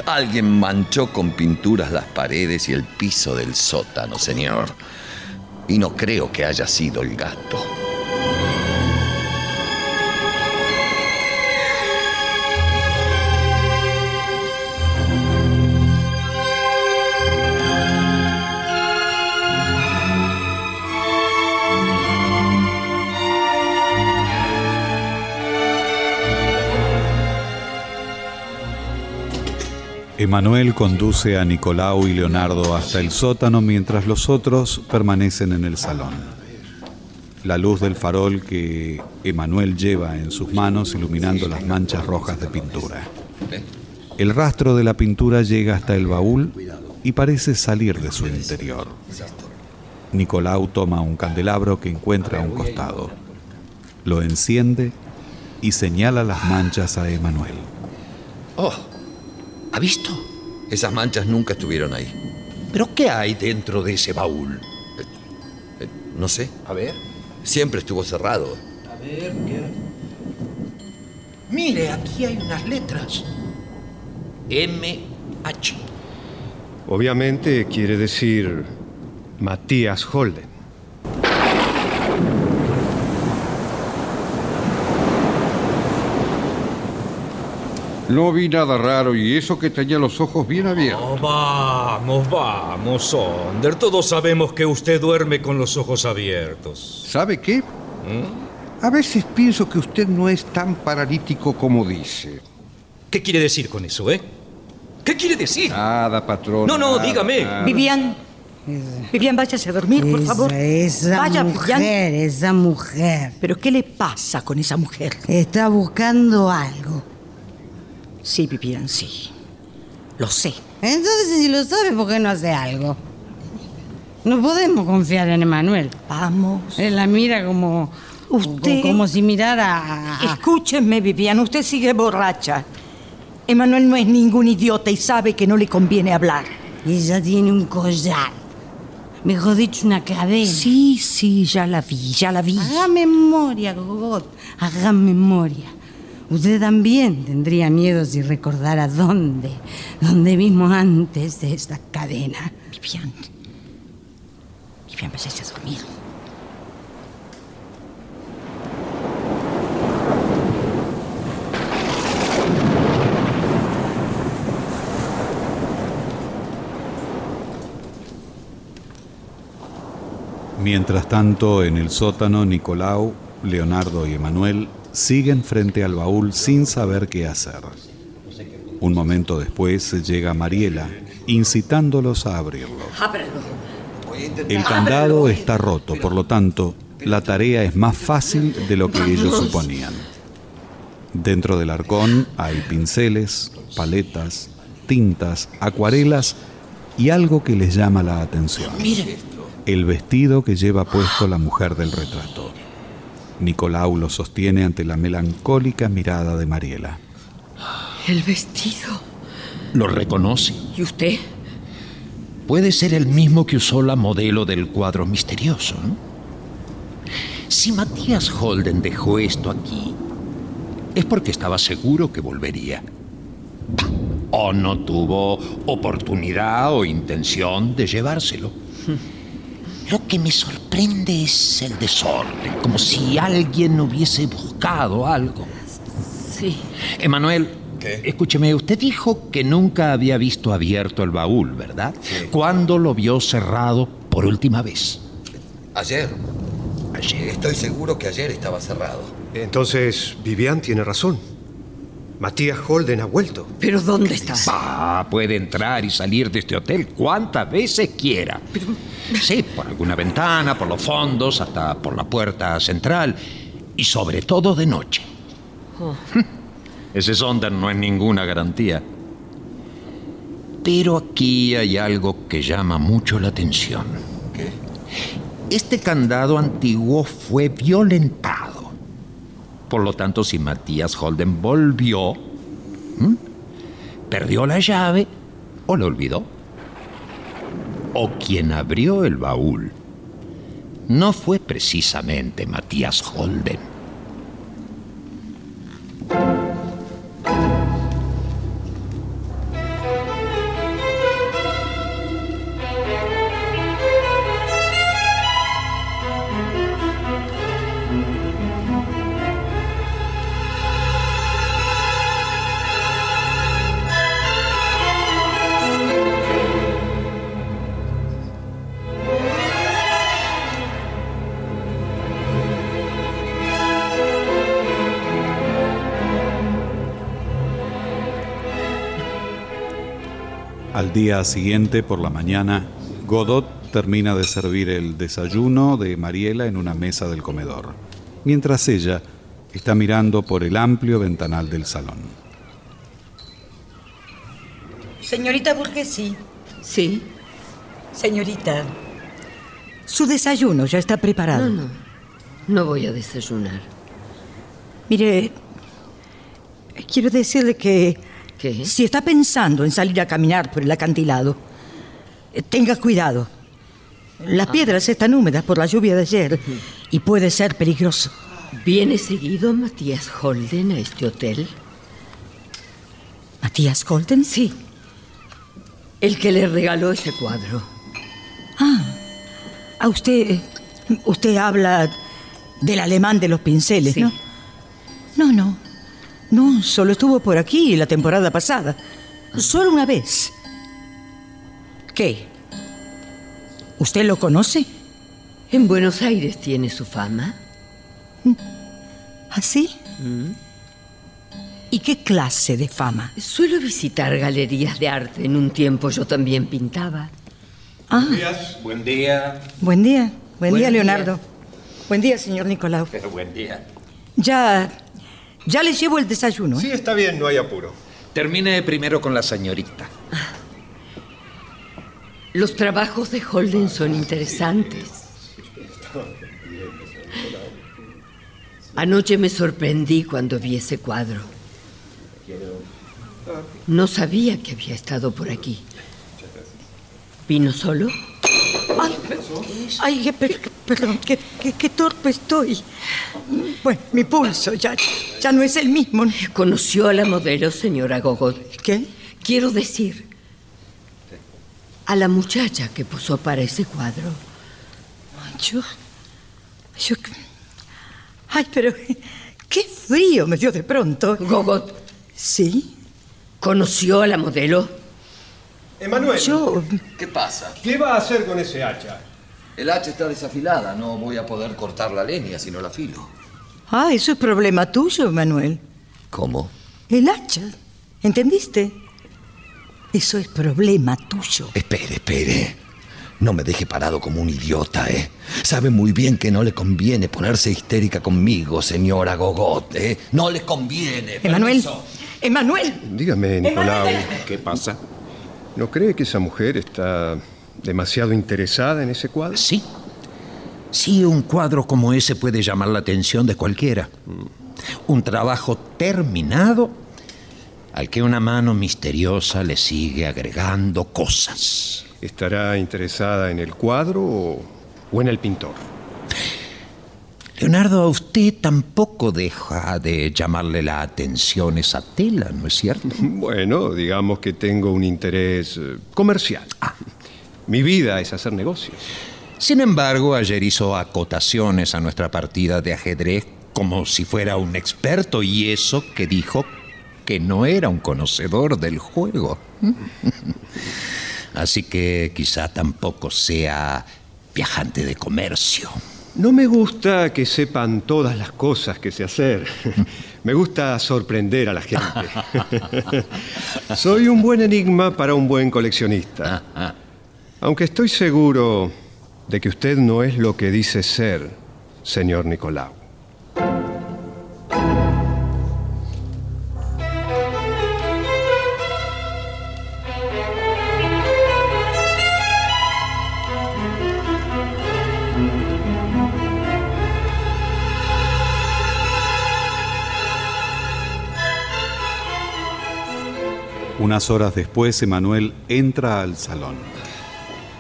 Alguien manchó con pinturas las paredes y el piso del sótano, señor. Y no creo que haya sido el gato. Emanuel conduce a Nicolau y Leonardo hasta el sótano mientras los otros permanecen en el salón. La luz del farol que Emanuel lleva en sus manos iluminando las manchas rojas de pintura. El rastro de la pintura llega hasta el baúl y parece salir de su interior. Nicolau toma un candelabro que encuentra a un costado. Lo enciende y señala las manchas a Emanuel. Oh, ¿ha visto? Esas manchas nunca estuvieron ahí. ¿Pero qué hay dentro de ese baúl? Eh, no sé. A ver. Siempre estuvo cerrado. A ver, ¿qué Mire, aquí hay unas letras. M-H. Obviamente quiere decir Matías Holden. No vi nada raro y eso que tenía los ojos bien abiertos. Oh, vamos, vamos, Sonder. Todos sabemos que usted duerme con los ojos abiertos. ¿Sabe qué? A veces pienso que usted no es tan paralítico como dice. ¿Qué quiere decir con eso, eh? ¿Qué quiere decir? Nada, patrón. No, no, nada, dígame. nada. Vivian. Vivian, váyase a dormir, por favor. Esa Vaya, mujer, Vivian. esa mujer. ¿Pero qué le pasa con esa mujer? Está buscando algo. Sí, Vivian, sí. Lo sé. Entonces, si lo sabe, ¿por qué no hace algo? No podemos confiar en Emanuel. Vamos. Él la mira como. Usted- Como si mirara a. Escúcheme, Vivian, usted sigue borracha. Emanuel no es ningún idiota y sabe que no le conviene hablar. Ella tiene un collar. Mejor dicho, una cadena. Sí, sí, ya la vi, ya la vi. Haga memoria, Gogot. Haga memoria. Usted también tendría miedo si recordara dónde, dónde vimos antes de esta cadena. Vivian. Vivian, váyase a dormir. Mientras tanto, en el sótano, Nicolau, Leonardo y Emanuel siguen frente al baúl sin saber qué hacer. Un momento después llega Mariela, incitándolos a abrirlo. Ábrelo. El candado está roto, por lo tanto, la tarea es más fácil de lo que ellos suponían. Dentro del arcón hay pinceles, paletas, tintas, acuarelas y algo que les llama la atención. El vestido que lleva puesto la mujer del retrato. Nicolau lo sostiene ante la melancólica mirada de Mariela. El vestido. ¿Lo reconoce? ¿Y usted? Puede ser el mismo que usó la modelo del cuadro misterioso, ¿no? Si Matías Holden dejó esto aquí, es porque estaba seguro que volvería. O no tuvo oportunidad o intención de llevárselo. Lo que me sorprende es el desorden, como si alguien hubiese buscado algo. Sí. Emanuel, escúcheme, usted dijo que nunca había visto abierto el baúl, ¿verdad? ¿Cuándo lo vio cerrado por última vez? Ayer. Ayer. Estoy seguro que ayer estaba cerrado. Entonces, Vivian tiene razón. Matías Holden ha vuelto. ¿Pero dónde está? Ah, puede entrar y salir de este hotel cuantas veces quiera. Sí, por alguna ventana, por los fondos, hasta por la puerta central. Y sobre todo de noche. Oh. Ese Sonder no es ninguna garantía. Pero aquí hay algo que llama mucho la atención. ¿Qué? Este candado antiguo fue violentado. Por lo tanto, si Matías Holden volvió, perdió la llave o lo olvidó. O quien abrió el baúl no fue precisamente Matías Holden. Día siguiente, por la mañana, Godot termina de servir el desayuno de Mariela en una mesa del comedor, mientras ella está mirando por el amplio ventanal del salón. Señorita Burguesi. Sí. Señorita, su desayuno ya está preparado. No, no. No voy a desayunar. Mire, quiero decirle que ¿Qué? si está pensando en salir a caminar por el acantilado, eh, tenga cuidado. Las piedras están húmedas por la lluvia de ayer y puede ser peligroso. ¿Viene seguido Matías Holden a este hotel? ¿Matías Holden? Sí. El que le regaló ese cuadro. Ah, a usted, usted habla del alemán de los pinceles, Sí. ¿no? No, no. No, solo estuvo por aquí la temporada pasada. Solo una vez. ¿Qué? ¿Usted lo conoce? En Buenos Aires tiene su fama. ¿Así? ¿Y qué clase de fama? Suelo visitar galerías de arte. En un tiempo yo también pintaba. Ah, Buen día. buen día. Buen, Buen día, día. Leonardo. Buen día, señor Nicolau. Buen día. Ya. Ya le llevo el desayuno. ¿eh? Sí, está bien, no hay apuro. Termine primero con la señorita. Los trabajos de Holden son interesantes. Anoche me sorprendí cuando vi ese cuadro. No sabía que había estado por aquí. ¿Vino solo? Ay, ay, qué per- perdón, qué, qué- qué torpe estoy. Bueno, mi pulso ya, ya no es el mismo. ¿Conoció a la modelo, señora Gogot? ¿Qué? Quiero decir, a la muchacha que posó para ese cuadro. Yo, yo, ay, pero qué frío me dio de pronto. Gogot, ¿Sí? ¿conoció a la modelo? Emanuel, Yo, ¿Qué pasa? ¿qué va a hacer con ese hacha? El hacha está desafilada, no voy a poder cortar la leña si no la afilo. ah, eso es problema tuyo, Manuel. ¿Cómo? El hacha, ¿entendiste? Eso es problema tuyo. Espere, espere. No me deje parado como un idiota, ¿eh? Sabe muy bien que no le conviene ponerse histérica conmigo, señora Gogot, ¿eh? No le conviene. Emanuel, permiso. Emanuel, Dígame, Nicolau, ¿Qué pasa? ¿no cree que esa mujer está demasiado interesada en ese cuadro? Sí. Sí, un cuadro como ese puede llamar la atención de cualquiera. Un trabajo terminado al que una mano misteriosa le sigue agregando cosas. ¿Estará interesada en el cuadro o, o en el pintor? Leonardo, a usted tampoco deja de llamarle la atención esa tela, ¿no es cierto? Bueno, digamos que tengo un interés eh, comercial. Mi vida es hacer negocios. Sin embargo, ayer hizo acotaciones a nuestra partida de ajedrez como si fuera un experto y eso que dijo que no era un conocedor del juego. Así que quizá tampoco sea viajante de comercio. No me gusta que sepan todas las cosas que sé hacer. Me gusta sorprender a la gente. Soy un buen enigma para un buen coleccionista. Aunque estoy seguro de que usted no es lo que dice ser, señor Nicolau. Unas horas después, Emanuel entra al salón.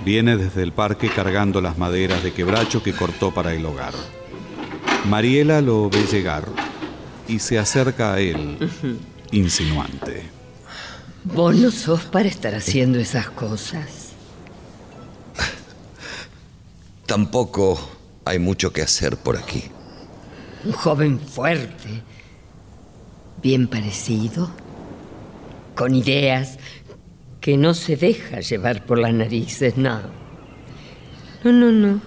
Viene desde el parque cargando las maderas de quebracho que cortó para el hogar. Mariela lo ve llegar y se acerca a él, insinuante. Vos no sos para estar haciendo esas cosas. Tampoco hay mucho que hacer por aquí. Un joven fuerte, bien parecido, con ideas, que no se deja llevar por las narices, no. No, no, no.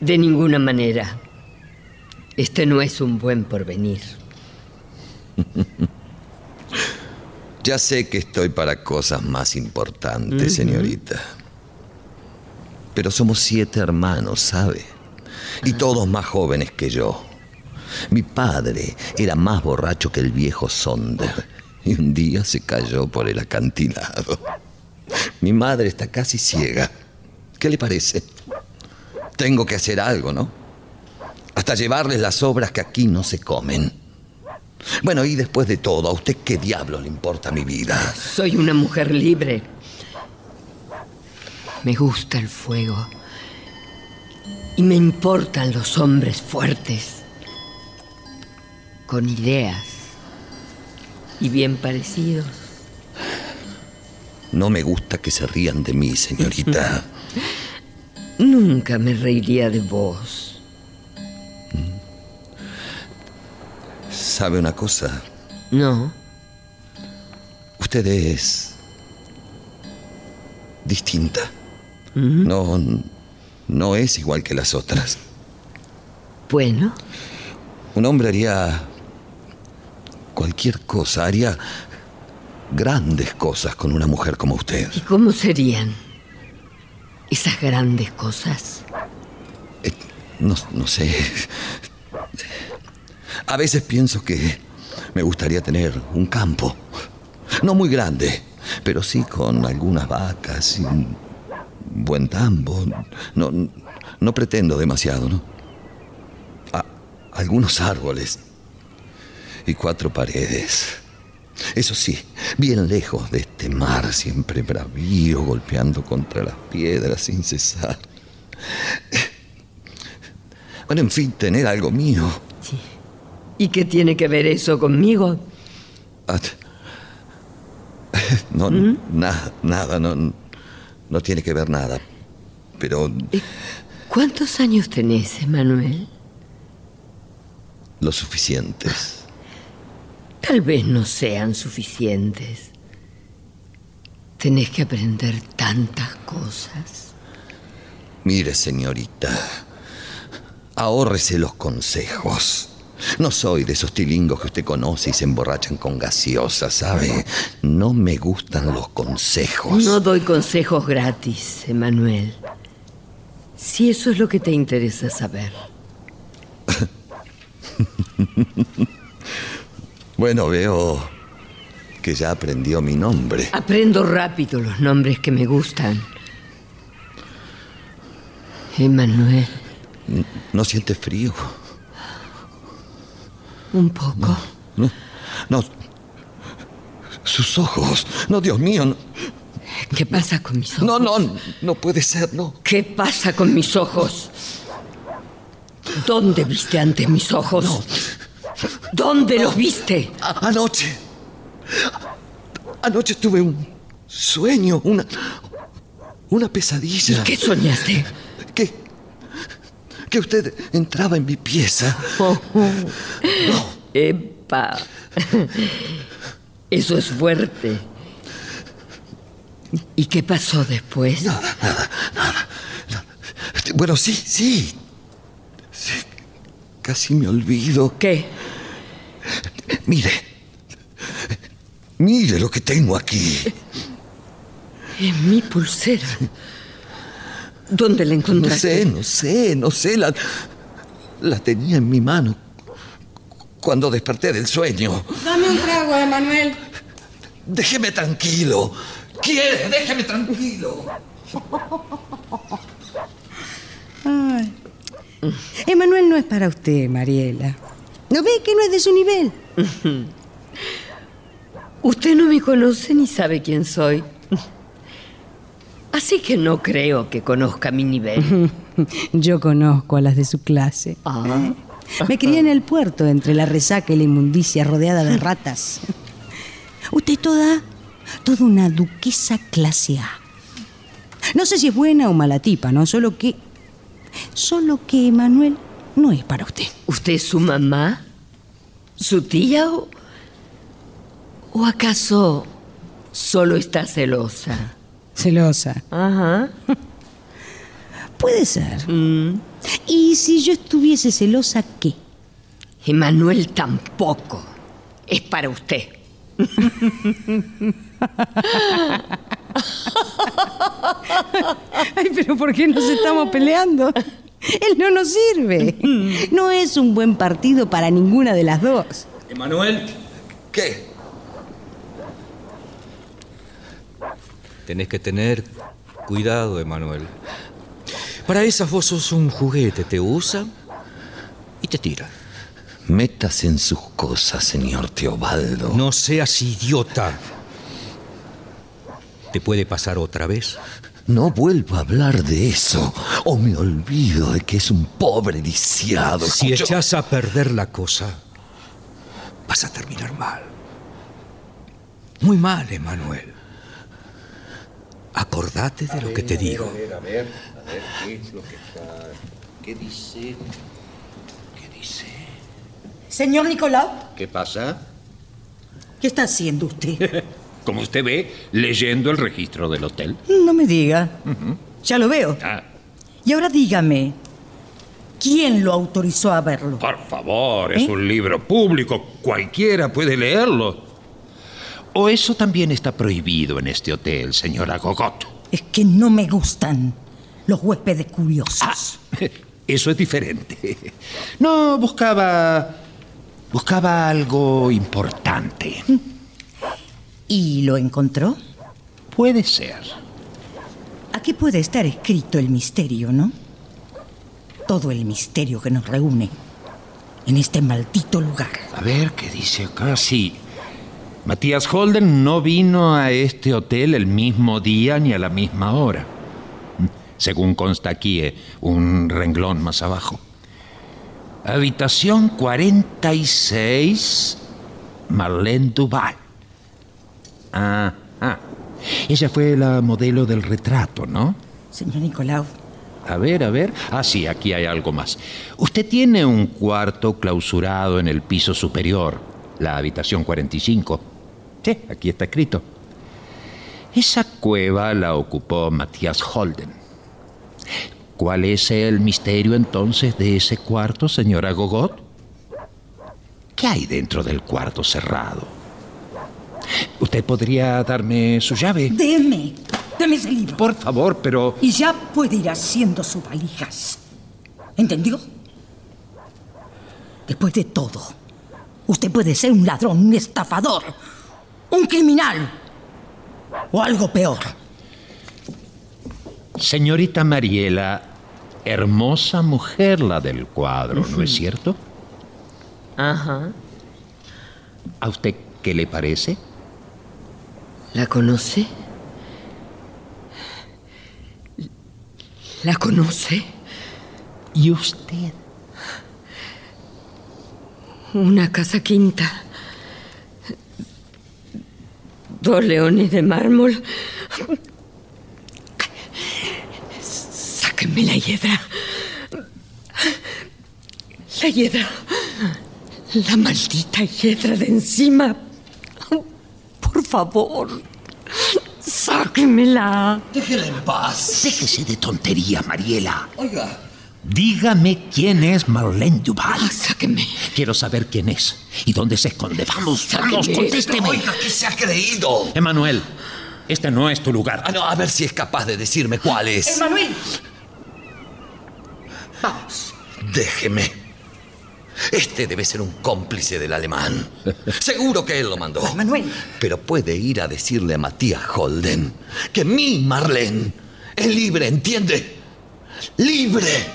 De ninguna manera. Este no es un buen porvenir. Ya sé que estoy para cosas más importantes, señorita. Pero somos siete hermanos, ¿sabe? Y todos más jóvenes que yo. Mi padre era más borracho que el viejo Sonder. Y un día se cayó por el acantilado. Mi madre está casi ciega. ¿Qué le parece? Tengo que hacer algo, ¿no? Hasta llevarles las obras que aquí no se comen. Bueno, y después de todo, ¿a usted qué diablo le importa mi vida? Soy una mujer libre. Me gusta el fuego. Y me importan los hombres fuertes. Con ideas. Y bien parecidos. No me gusta que se rían de mí, señorita. Nunca me reiría de vos. ¿Sabe una cosa? No. Usted es distinta. No, no es igual que las otras. Bueno, Un hombre haría cualquier cosa, haría grandes cosas con una mujer como usted. ¿y cómo serían esas grandes cosas? No, no sé. A veces pienso que me gustaría tener un campo. No muy grande, pero sí con algunas vacas y un buen tambo. No, no pretendo demasiado, ¿no? A- algunos árboles y cuatro paredes. Eso sí, bien lejos de este mar siempre bravío, golpeando contra las piedras sin cesar. Bueno, en fin, tener algo mío. ¿Y qué tiene que ver eso conmigo? Ah, No, nada, nada, no, no tiene que ver nada. Pero ¿Cuántos años tenés, Emanuel? lo suficientes. Tal vez no sean suficientes. Tenés que aprender tantas cosas. Mire, señorita, ahórrese los consejos. No soy de esos tilingos que usted conoce y se emborrachan con gaseosa, ¿sabe? No me gustan los consejos. No doy consejos gratis, Emanuel. Si eso es lo que te interesa saber. Bueno, veo que ya aprendió mi nombre. Aprendo rápido los nombres que me gustan. Emanuel, ¿No siente frío? un poco. No, no. Sus ojos. No, Dios mío. No, ¿Qué pasa con mis ojos? no, no, no puede ser, no. ¿Qué pasa con mis ojos? ¿Dónde viste antes mis ojos? ¿Dónde los viste? Anoche. Anoche tuve un sueño, una. Una pesadilla. ¿Qué soñaste? Que. Que usted entraba en mi pieza. ¡Epa! Eso es fuerte. ¿Y qué pasó después? Nada, nada, nada. Bueno, sí, sí. Sí, Casi me olvido. ¿Qué? Mire. Mire lo que tengo aquí. Es mi pulsera. ¿Dónde la No encontraste? sé, no sé, no sé. La, la tenía en mi mano cuando desperté del sueño. Dame un trago, Emanuel. Déjeme tranquilo. ¿Quiere? Déjeme tranquilo. Ay. Emanuel no es para usted, Mariela. ¿No ve que no es de su nivel? Usted no me conoce ni sabe quién soy. Así que no creo que conozca mi nivel. Yo conozco a las de su clase. Ah. Me crié en el puerto, entre la resaca y la inmundicia, rodeada de ratas. Usted es toda, toda una duquesa clase A. No sé si es buena o mala tipa, ¿no? Solo que. Solo que Manuel no es para usted. ¿Usted es su mamá? ¿Su tía o, o acaso solo está celosa? Celosa. Ajá. Puede ser. ¿Y si yo estuviese celosa, qué? Emanuel tampoco. Es para usted. Ay, pero ¿por qué nos estamos peleando? Él no nos sirve. No es un buen partido para ninguna de las dos. Emanuel, ¿Qué? tenés que tener cuidado, Emanuel. Para esas vos sos un juguete, te usa y te tira. Métase en sus cosas, señor Teobaldo. No seas idiota. ¿Te puede pasar otra vez? No vuelvo a hablar de eso, o me olvido de que es un pobre lisiado. Si cuyo- echas a perder la cosa, vas a terminar mal. Muy mal, Emanuel. Acordate de lo que te digo. A ver, a ver, a ver, ¿qué es lo que está? ¿Qué dice? ¿Qué dice? Señor Nicolau, ¿Qué pasa? ¿qué está haciendo usted? Como usted ve, leyendo el registro del hotel. No me diga. Ya lo veo. Ah, Y ahora dígame, ¿quién lo autorizó a verlo? por favor, es ¿Eh? un libro público. Cualquiera puede leerlo. ¿O eso también está prohibido en este hotel, señora Gogot? Es que no me gustan los huéspedes curiosos. Eso es diferente. No, buscaba. Buscaba algo importante. ¿Y lo encontró? Puede ser. Aquí puede estar escrito el misterio, ¿no? Todo el misterio que nos reúne en este maldito lugar. A ver, ¿qué dice acá? Sí. Matías Holden no vino a este hotel el mismo día ni a la misma hora. Según consta aquí, eh, un renglón más abajo. Habitación 46, Marlene Duval. Ah, ah. Ella fue la modelo del retrato, ¿no? Señor Nicolau, A ver, a ver. Ah, sí, aquí hay algo más. Usted tiene un cuarto clausurado en el piso superior, la habitación 45. Sí, aquí está escrito. Esa cueva la ocupó Matías Holden. ¿Cuál es el misterio entonces de ese cuarto, señora Gogot? ¿Qué hay dentro del cuarto cerrado? ¿Usted podría darme su llave? deme, deme ese libro. Por favor, pero... Y ya puede ir haciendo sus valijas. ¿Entendió? Después de todo, usted puede ser un ladrón, un estafador, un criminal o algo peor. Señorita Mariela, hermosa mujer la del cuadro, ¿no es cierto? Ajá. ¿A usted qué le parece? ¿La conoce? ¿La conoce? ¿Y usted? Una casa quinta. Dos leones de mármol. Sáquenme la hiedra. La hiedra. La maldita hiedra de encima. Por favor. Sáquenmela. Déjela en paz. Déjese de tonterías, Mariela. Oiga, Dígame quién es Marlene Duval. Ah, sáquenme. Quiero saber quién es y dónde se esconde. Vamos, vamos, Sáqueme. contésteme. oiga, que se ha creído. Emanuel, este no es tu lugar. Ah, no, a ver si es capaz de decirme cuál es. Emanuel, Déjeme. Este debe ser un cómplice del alemán. Seguro que él lo mandó. Manuel. Pero puede ir a decirle a Matías Holden que mi Marlene es libre, ¿entiende? ¡Libre!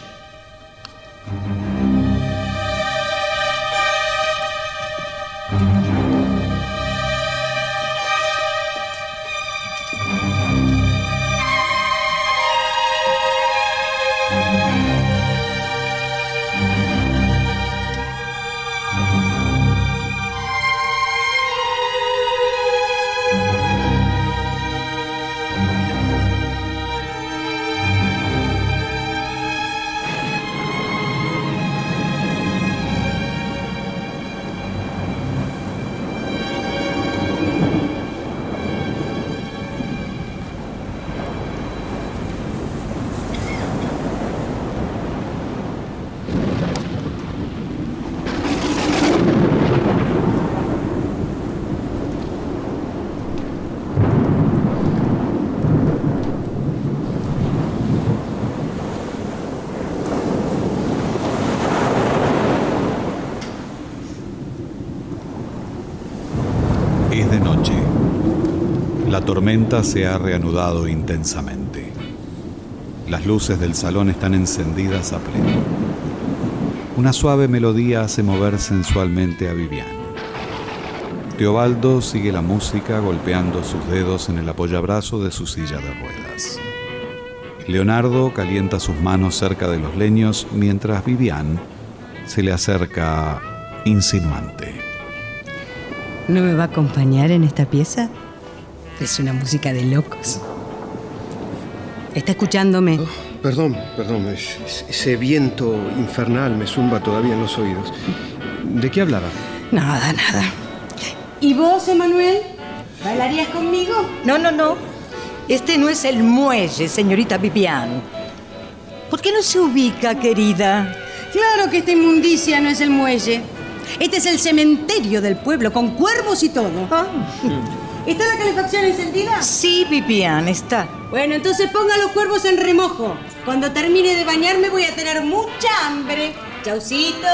Tormenta se ha reanudado intensamente. Las luces del salón están encendidas a pleno. Una suave melodía hace mover sensualmente a Vivian. Teobaldo sigue la música golpeando sus dedos en el apoyabrazo de su silla de ruedas. Leonardo calienta sus manos cerca de los leños mientras Vivian se le acerca insinuante. ¿No me va a acompañar en esta pieza? Es una música de locos. ¿Está escuchándome? Perdón, perdón, es- es- ese viento infernal me zumba todavía en los oídos. ¿De qué hablaba? Nada, nada. ¿Y vos, Emanuel? ¿Bailarías conmigo? No, no, no. Este no es el muelle, señorita Vivian. ¿Por qué no se ubica, querida? Claro que esta inmundicia no es el muelle. Este es el cementerio del pueblo, con cuervos y todo. ¿Está la calefacción encendida? Sí, Vivian, está. Bueno, entonces ponga los cuervos en remojo. Cuando termine de bañarme voy a tener mucha hambre. Chaucito.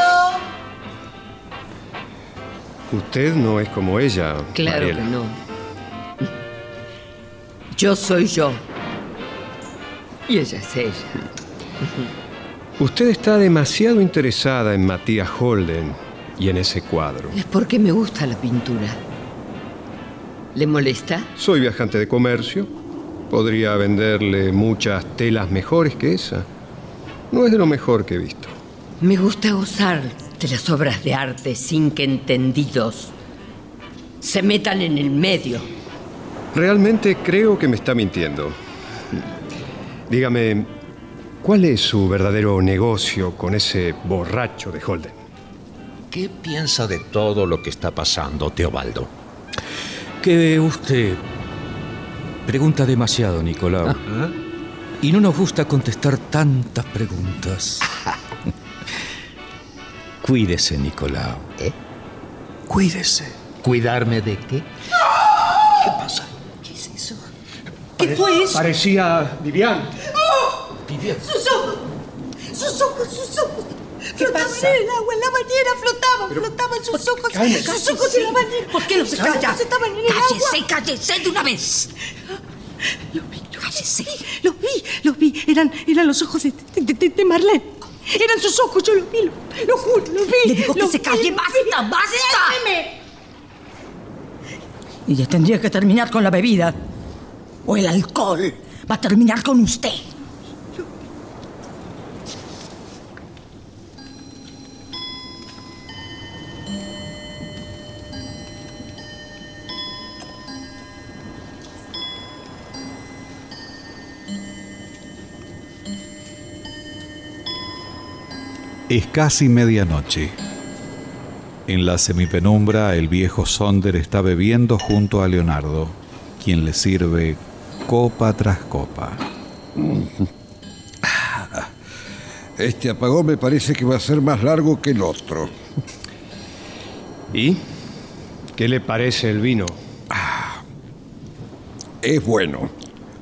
Usted no es como ella. Claro Mariela. que no. Yo soy yo. Y ella es ella. Usted está demasiado interesada en Matías Holden y en ese cuadro. Es porque me gusta la pintura. ¿Le molesta? Soy viajante de comercio. Podría venderle muchas telas mejores que esa. No es de lo mejor que he visto. Me gusta gozar de las obras de arte sin que entendidos se metan en el medio. Realmente creo que me está mintiendo. Dígame, ¿cuál es su verdadero negocio con ese borracho de Holden? ¿Qué piensa de todo lo que está pasando, Teobaldo? Que usted pregunta demasiado, Nicolau. Y no nos gusta contestar tantas preguntas. Cuídese, Nicolau. ¿Eh? Cuídese. ¿Cuidarme de qué? ¿Qué pasa? ¿Qué es eso? ¿Qué fue eso? Parecía Vivian. ¡Sus ojos! ¡Sus ojos, sus ojos! Flotaban en el agua, en la bañera, flotaban, flotaban sus ojos, sus ojos en la bañera. ¿Por qué no se calla? estaban en el Cállese, agua. cállese de una vez. Los vi, cállese. Los vi, los vi. Eran, eran los ojos de, de, de- de Marlene. Eran sus ojos, yo los vi, lo, lo juro, los vi. Le digo que se vi, calle, basta, vi. basta. Déjeme. Y ya tendría que terminar con la bebida. O el alcohol va a terminar con usted. Es casi medianoche. En la semipenumbra, el viejo Sonder está bebiendo junto a Leonardo, quien le sirve copa tras copa. Este apagón me parece que va a ser más largo que el otro. ¿Y? ¿Qué le parece el vino? Es bueno.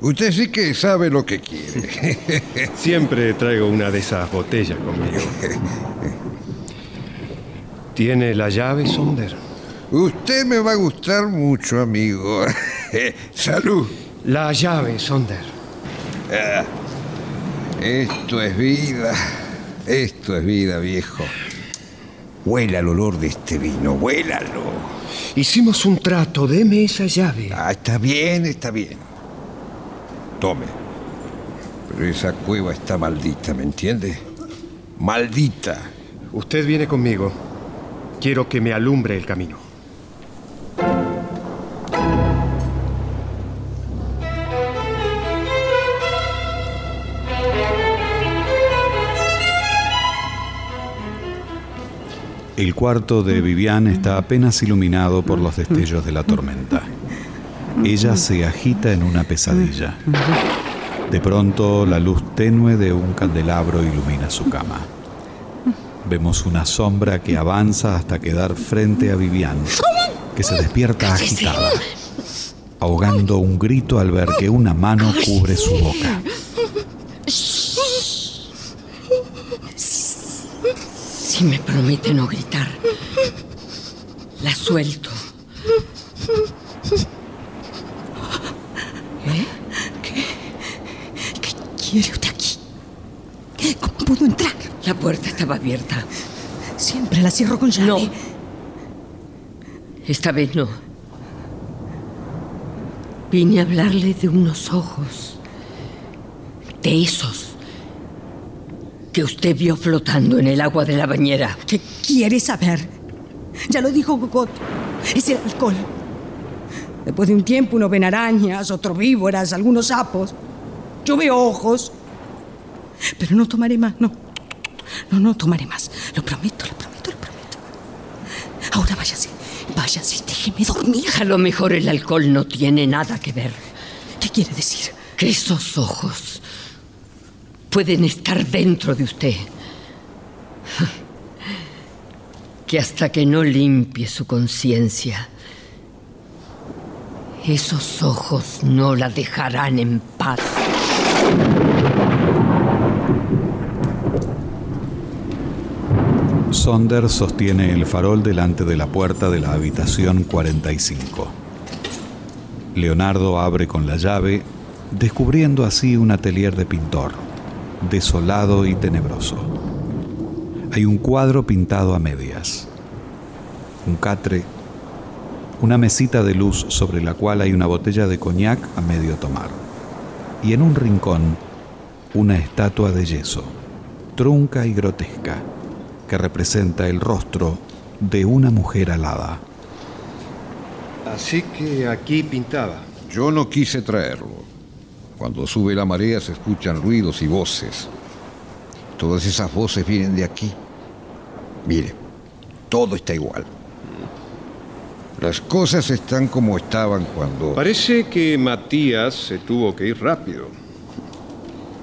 Usted sí que sabe lo que quiere. Siempre traigo una de esas botellas conmigo. ¿Tiene la llave, Sonder? Usted me va a gustar mucho, amigo. Salud. La llave, Sonder. Ah, Esto es vida. Esto es vida, viejo. Huela el olor de este vino, huélalo. Hicimos un trato, deme esa llave. Ah, está bien, está bien. Tome. Pero esa cueva está maldita, ¿me entiende? Maldita. Usted viene conmigo. Quiero que me alumbre el camino. El cuarto de Vivian está apenas iluminado por los destellos de la tormenta. Ella se agita en una pesadilla. De pronto, la luz tenue de un candelabro ilumina su cama. Vemos una sombra que avanza hasta quedar frente a Vivian, que se despierta agitada, ahogando un grito al ver que una mano cubre su boca. Si me promete no gritar, la suelto. Quiere usted aquí? ¿Cómo pudo entrar? La puerta estaba abierta. Siempre la cierro con llave. No. Esta vez no. Vine a hablarle de unos ojos. De esos que usted vio flotando en el agua de la bañera. ¿Qué quiere saber? Ya lo dijo Cocotte. Es el alcohol. Después de un tiempo uno ven arañas, otro víboras, algunos sapos. Yo veo ojos. Pero no tomaré más, no. No, no tomaré más. Lo prometo, lo prometo, lo prometo. Ahora váyase, váyase déjeme dormir. A lo mejor el alcohol no tiene nada que ver. ¿Qué quiere decir? Que esos ojos pueden estar dentro de usted. Que hasta que no limpie su conciencia, esos ojos no la dejarán en paz. Sonder sostiene el farol delante de la puerta de la habitación 45. Leonardo abre con la llave, descubriendo así un atelier de pintor, desolado y tenebroso. Hay un cuadro pintado a medias, un catre, una mesita de luz sobre la cual hay una botella de coñac a medio tomar, y en un rincón una estatua de yeso, trunca y grotesca que representa el rostro de una mujer alada. Así que aquí pintaba. Yo no quise traerlo. Cuando sube la marea se escuchan ruidos y voces. Todas esas voces vienen de aquí. Mire, todo está igual. Las cosas están como estaban cuando... Parece que Matías se tuvo que ir rápido.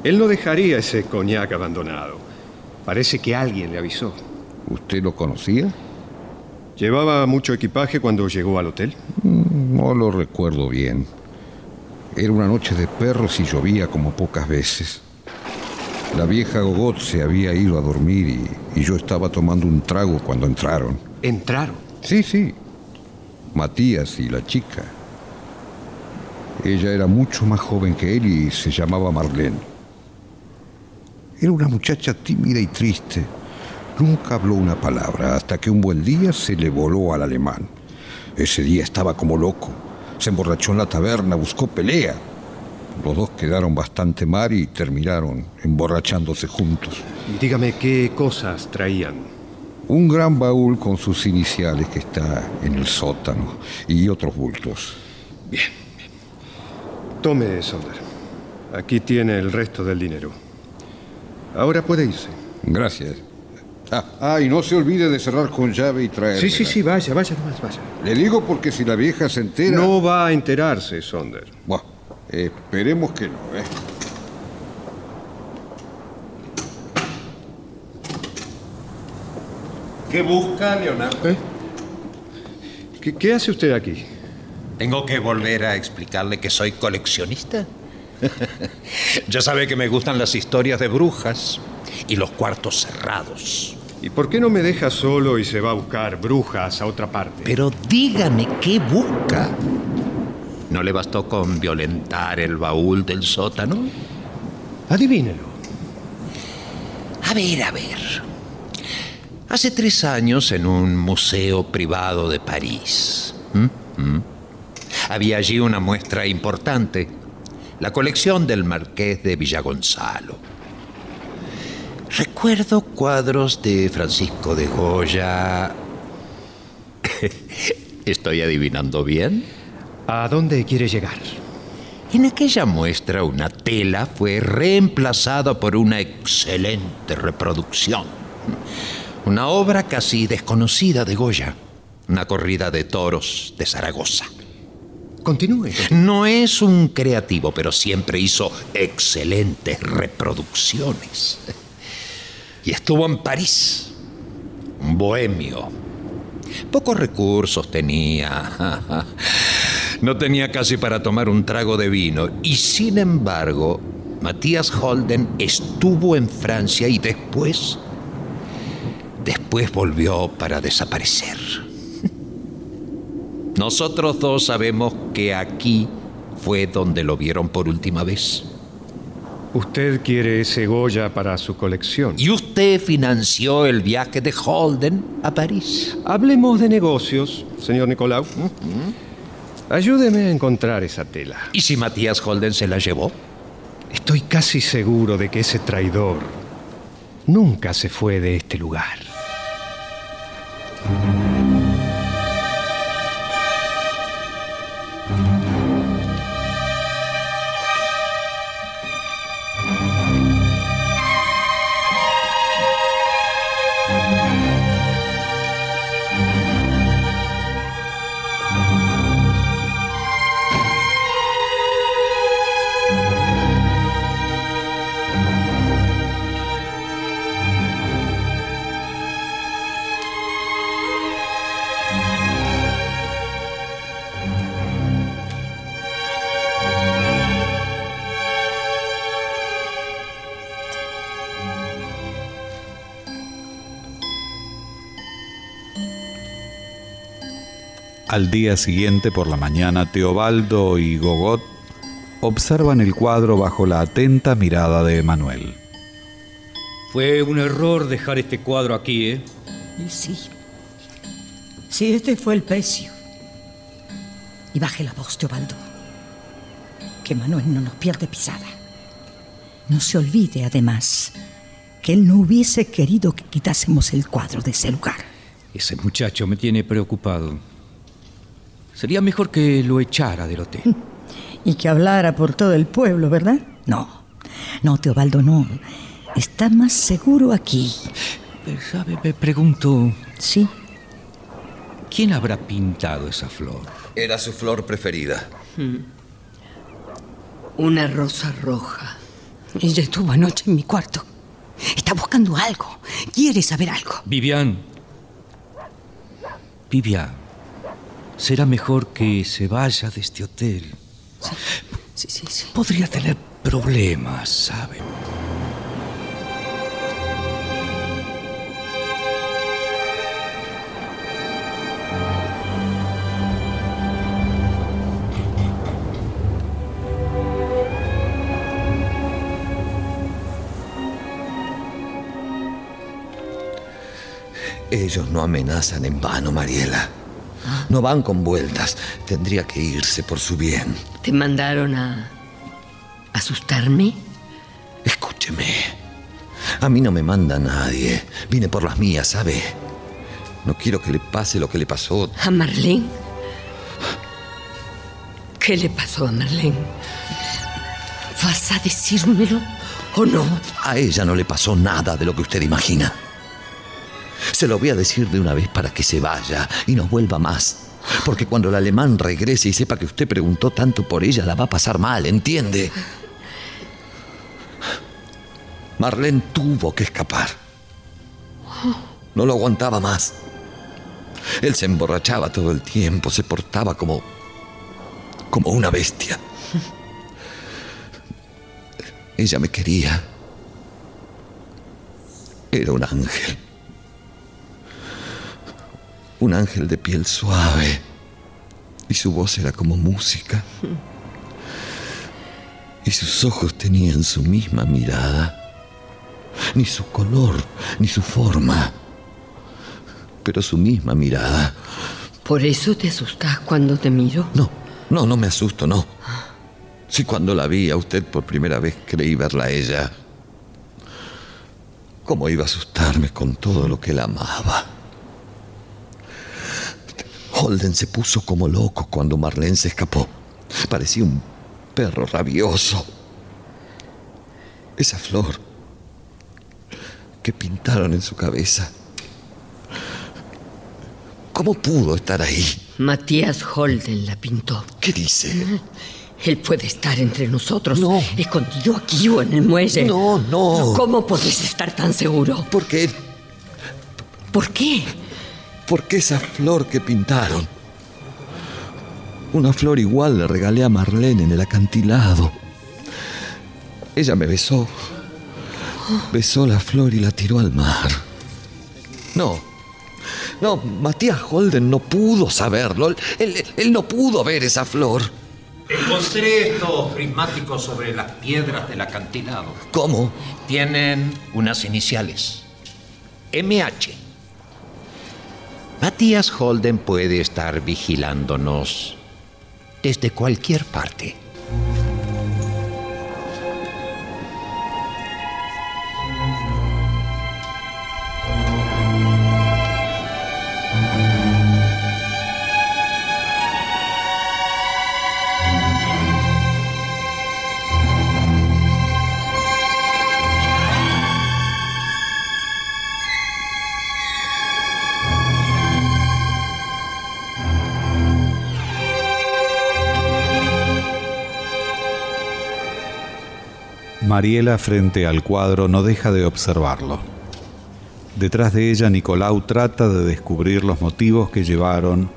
Él no dejaría ese coñac abandonado. Parece que alguien le avisó. ¿Usted lo conocía? ¿Llevaba mucho equipaje cuando llegó al hotel? Mm, No lo recuerdo bien. Era una noche de perros y llovía como pocas veces. La vieja Gogot se había ido a dormir y, y yo estaba tomando un trago cuando entraron. ¿Entraron? Sí, sí. Matías y la chica. Ella era mucho más joven que él y se llamaba Marlene. Era una muchacha tímida y triste. Nunca habló una palabra hasta que un buen día se le voló al alemán. Ese día estaba como loco. Se emborrachó en la taberna, buscó pelea. Los dos quedaron bastante mal y terminaron emborrachándose juntos. Dígame qué cosas traían. Un gran baúl con sus iniciales que está en el sótano y otros bultos. Tome, Sonder. Aquí tiene el resto del dinero. Ahora puede irse. Gracias. Ah, ah, y no se olvide de cerrar con llave y traer. Sí, sí, sí, vaya, vaya nomás, vaya. Le digo porque si la vieja se entera. No va a enterarse, Sonder. Buah, esperemos que no, ¿eh? ¿Qué busca, Leonardo? ¿Eh? ¿Qué, qué hace usted aquí? ¿Tengo que volver a explicarle que soy coleccionista? ya sabe que me gustan las historias de brujas y los cuartos cerrados. ¿Y por qué no me deja solo y se va a buscar brujas a otra parte? Pero dígame qué busca. ¿No le bastó con violentar el baúl del sótano? Adivínelo. A ver, a ver. Hace tres años en un museo privado de París. ¿m? ¿m? Había allí una muestra importante, la colección del marqués de Villagonzalo. Recuerdo cuadros de Francisco de Goya. ¿Estoy adivinando bien? ¿A dónde quiere llegar? En aquella muestra una tela fue reemplazada por una excelente reproducción. Una obra casi desconocida de Goya. Una corrida de toros de Zaragoza. Continúe. No es un creativo, pero siempre hizo excelentes reproducciones. Y estuvo en París, un bohemio. Pocos recursos tenía. No tenía casi para tomar un trago de vino. Y sin embargo, Matías Holden estuvo en Francia y después... Después volvió para desaparecer. Nosotros dos sabemos que aquí fue donde lo vieron por última vez. Usted quiere ese Goya para su colección. Y usted financió el viaje de Holden a París. Hablemos de negocios, señor Nicolau. Ayúdeme a encontrar esa tela. ¿Y si Matías Holden se la llevó? Estoy casi seguro de que ese traidor nunca se fue de este lugar. Mm-hmm. Al día siguiente por la mañana, Teobaldo y Gogot observan el cuadro bajo la atenta mirada de Emanuel. Fue un error dejar este cuadro aquí, ¿eh? Y sí. Sí, este fue el precio. Y baje la voz, Teobaldo. Que Manuel no nos pierde pisada. No se olvide, además, que él no hubiese querido que quitásemos el cuadro de ese lugar. Ese muchacho me tiene preocupado. Sería mejor que lo echara del hotel. Y que hablara por todo el pueblo, ¿verdad? No. No, Teobaldo, no. Está más seguro aquí. Pero, ¿sabe? Me pregunto. Sí. ¿Quién habrá pintado esa flor? Era su flor preferida. Hmm. Una rosa roja. Ella estuvo anoche en mi cuarto. Está buscando algo. Quiere saber algo. Vivian. Vivian. Será mejor que se vaya de este hotel. Sí, sí, sí. Podría tener problemas, ¿sabe? Ellos no amenazan en vano, Mariela. No van con vueltas. Tendría que irse por su bien. ¿Te mandaron a asustarme? Escúcheme. A mí no me manda nadie. Vine por las mías, ¿sabe? No quiero que le pase lo que le pasó. ¿A Marlene? ¿Qué le pasó a Marlene? ¿Vas a decírmelo o no? A ella no le pasó nada de lo que usted imagina. Se lo voy a decir de una vez para que se vaya y no vuelva más. Porque cuando el alemán regrese y sepa que usted preguntó tanto por ella, la va a pasar mal, ¿entiende? Marlene tuvo que escapar. No lo aguantaba más. Él se emborrachaba todo el tiempo, se portaba como. como una bestia. Ella me quería. Era un ángel. Un ángel de piel suave. Y su voz era como música. Y sus ojos tenían su misma mirada. Ni su color, ni su forma. Pero su misma mirada. ¿Por eso te asustas cuando te miro? No, no, no me asusto, no. Si cuando la vi a usted por primera vez creí verla a ella. ¿Cómo iba a asustarme con todo lo que la amaba? Holden se puso como loco cuando Marlene se escapó. Parecía un perro rabioso. Esa flor que pintaron en su cabeza. ¿Cómo pudo estar ahí? Matías Holden la pintó. ¿Qué dice? Él puede estar entre nosotros, no. escondido aquí o en el muelle. No, no. ¿Cómo podés estar tan seguro? Porque... ¿Por qué? Porque esa flor que pintaron. Una flor igual le regalé a Marlene en el acantilado. Ella me besó. Besó la flor y la tiró al mar. No. No, Matías Holden no pudo saberlo. Él, él, él no pudo ver esa flor. Encontré estos prismáticos sobre las piedras del acantilado. ¿Cómo? Tienen unas iniciales. MH. Matías Holden puede estar vigilándonos desde cualquier parte. Mariela frente al cuadro no deja de observarlo. Detrás de ella Nicolau trata de descubrir los motivos que llevaron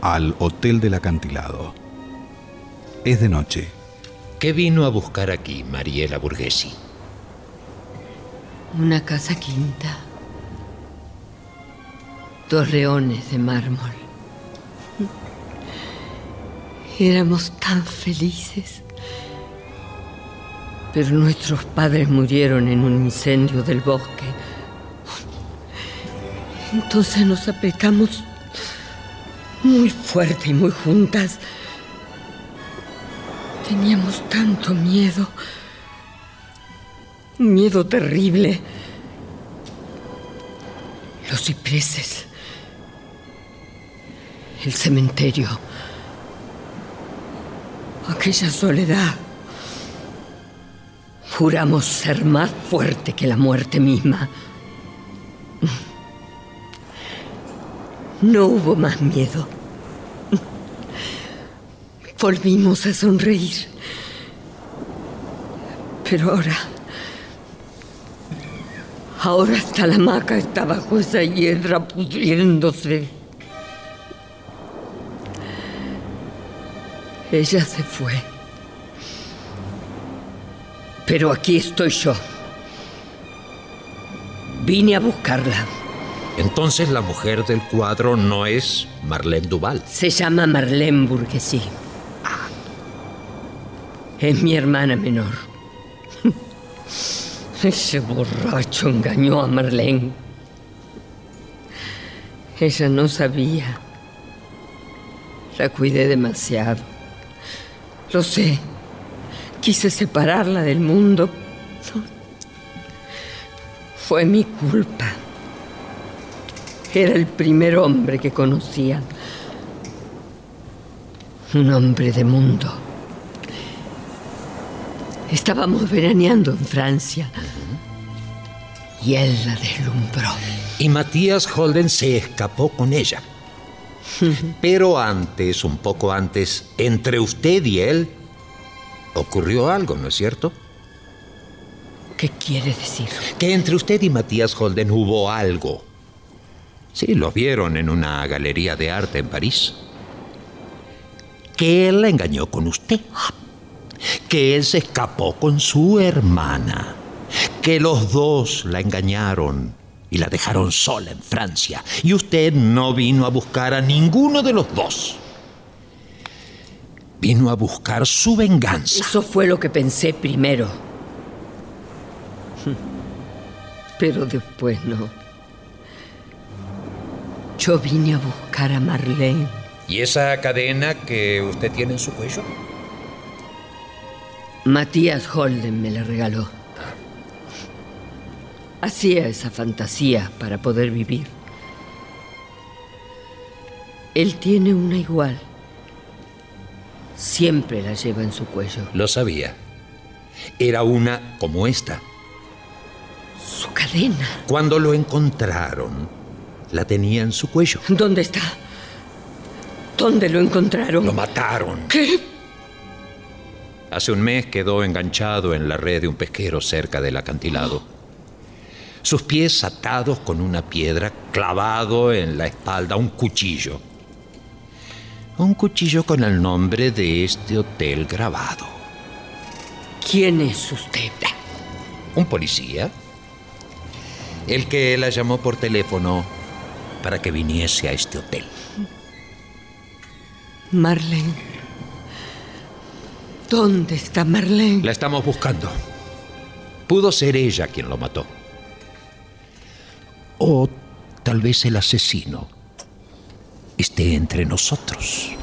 al Hotel del Acantilado. Es de noche. ¿Qué vino a buscar aquí, Mariela Burguesi? Una casa quinta. Dos leones de mármol. Éramos tan felices. Pero nuestros padres murieron en un incendio del bosque. Entonces nos apretamos muy fuerte y muy juntas. Teníamos tanto miedo. Un miedo terrible. Los cipreses. El cementerio. Aquella soledad. Juramos ser más fuerte que la muerte misma. No hubo más miedo. Volvimos a sonreír. Pero ahora... Ahora hasta la hamaca está bajo esa hiedra pudriéndose. Ella se fue. Pero aquí estoy yo. Vine a buscarla. Entonces la mujer del cuadro no es Marlene Duval. Se llama Marlene Burguesí. Es mi hermana menor. Ese borracho engañó a Marlene. Ella no sabía. La cuidé demasiado. Lo sé. Quise separarla del mundo. Fue mi culpa. Era el primer hombre que conocía. Un hombre de mundo. Estábamos veraneando en Francia. Y él la deslumbró. Y Matías Holden se escapó con ella. Pero antes, un poco antes, entre usted y él, ocurrió algo, ¿no es cierto? ¿Qué quiere decir? Que entre usted y Matías Holden hubo algo. Sí, lo vieron en una galería de arte en París. Que él la engañó con usted. Que él se escapó con su hermana. Que los dos la engañaron y la dejaron sola en Francia. Y usted no vino a buscar a ninguno de los dos. Vino a buscar su venganza. Eso fue lo que pensé primero. Pero después no. Yo vine a buscar a Marlene. ¿Y esa cadena que usted tiene en su cuello? Matías Holden me la regaló. Hacía esa fantasía para poder vivir. Él tiene una igual. Siempre la lleva en su cuello. Lo sabía. Era una como esta. Su cadena. Cuando lo encontraron, la tenía en su cuello. ¿Dónde está? ¿Dónde lo encontraron? Lo mataron. ¿Qué? Hace un mes quedó enganchado en la red de un pesquero cerca del acantilado. Sus pies atados con una piedra, clavado en la espalda un cuchillo. Un cuchillo con el nombre de este hotel grabado. ¿Quién es usted? Un policía. El que la llamó por teléfono para que viniese a este hotel. Marlene. ¿Dónde está Marlene? La estamos buscando. Pudo ser ella quien lo mató. O tal vez el asesino esté entre nosotros.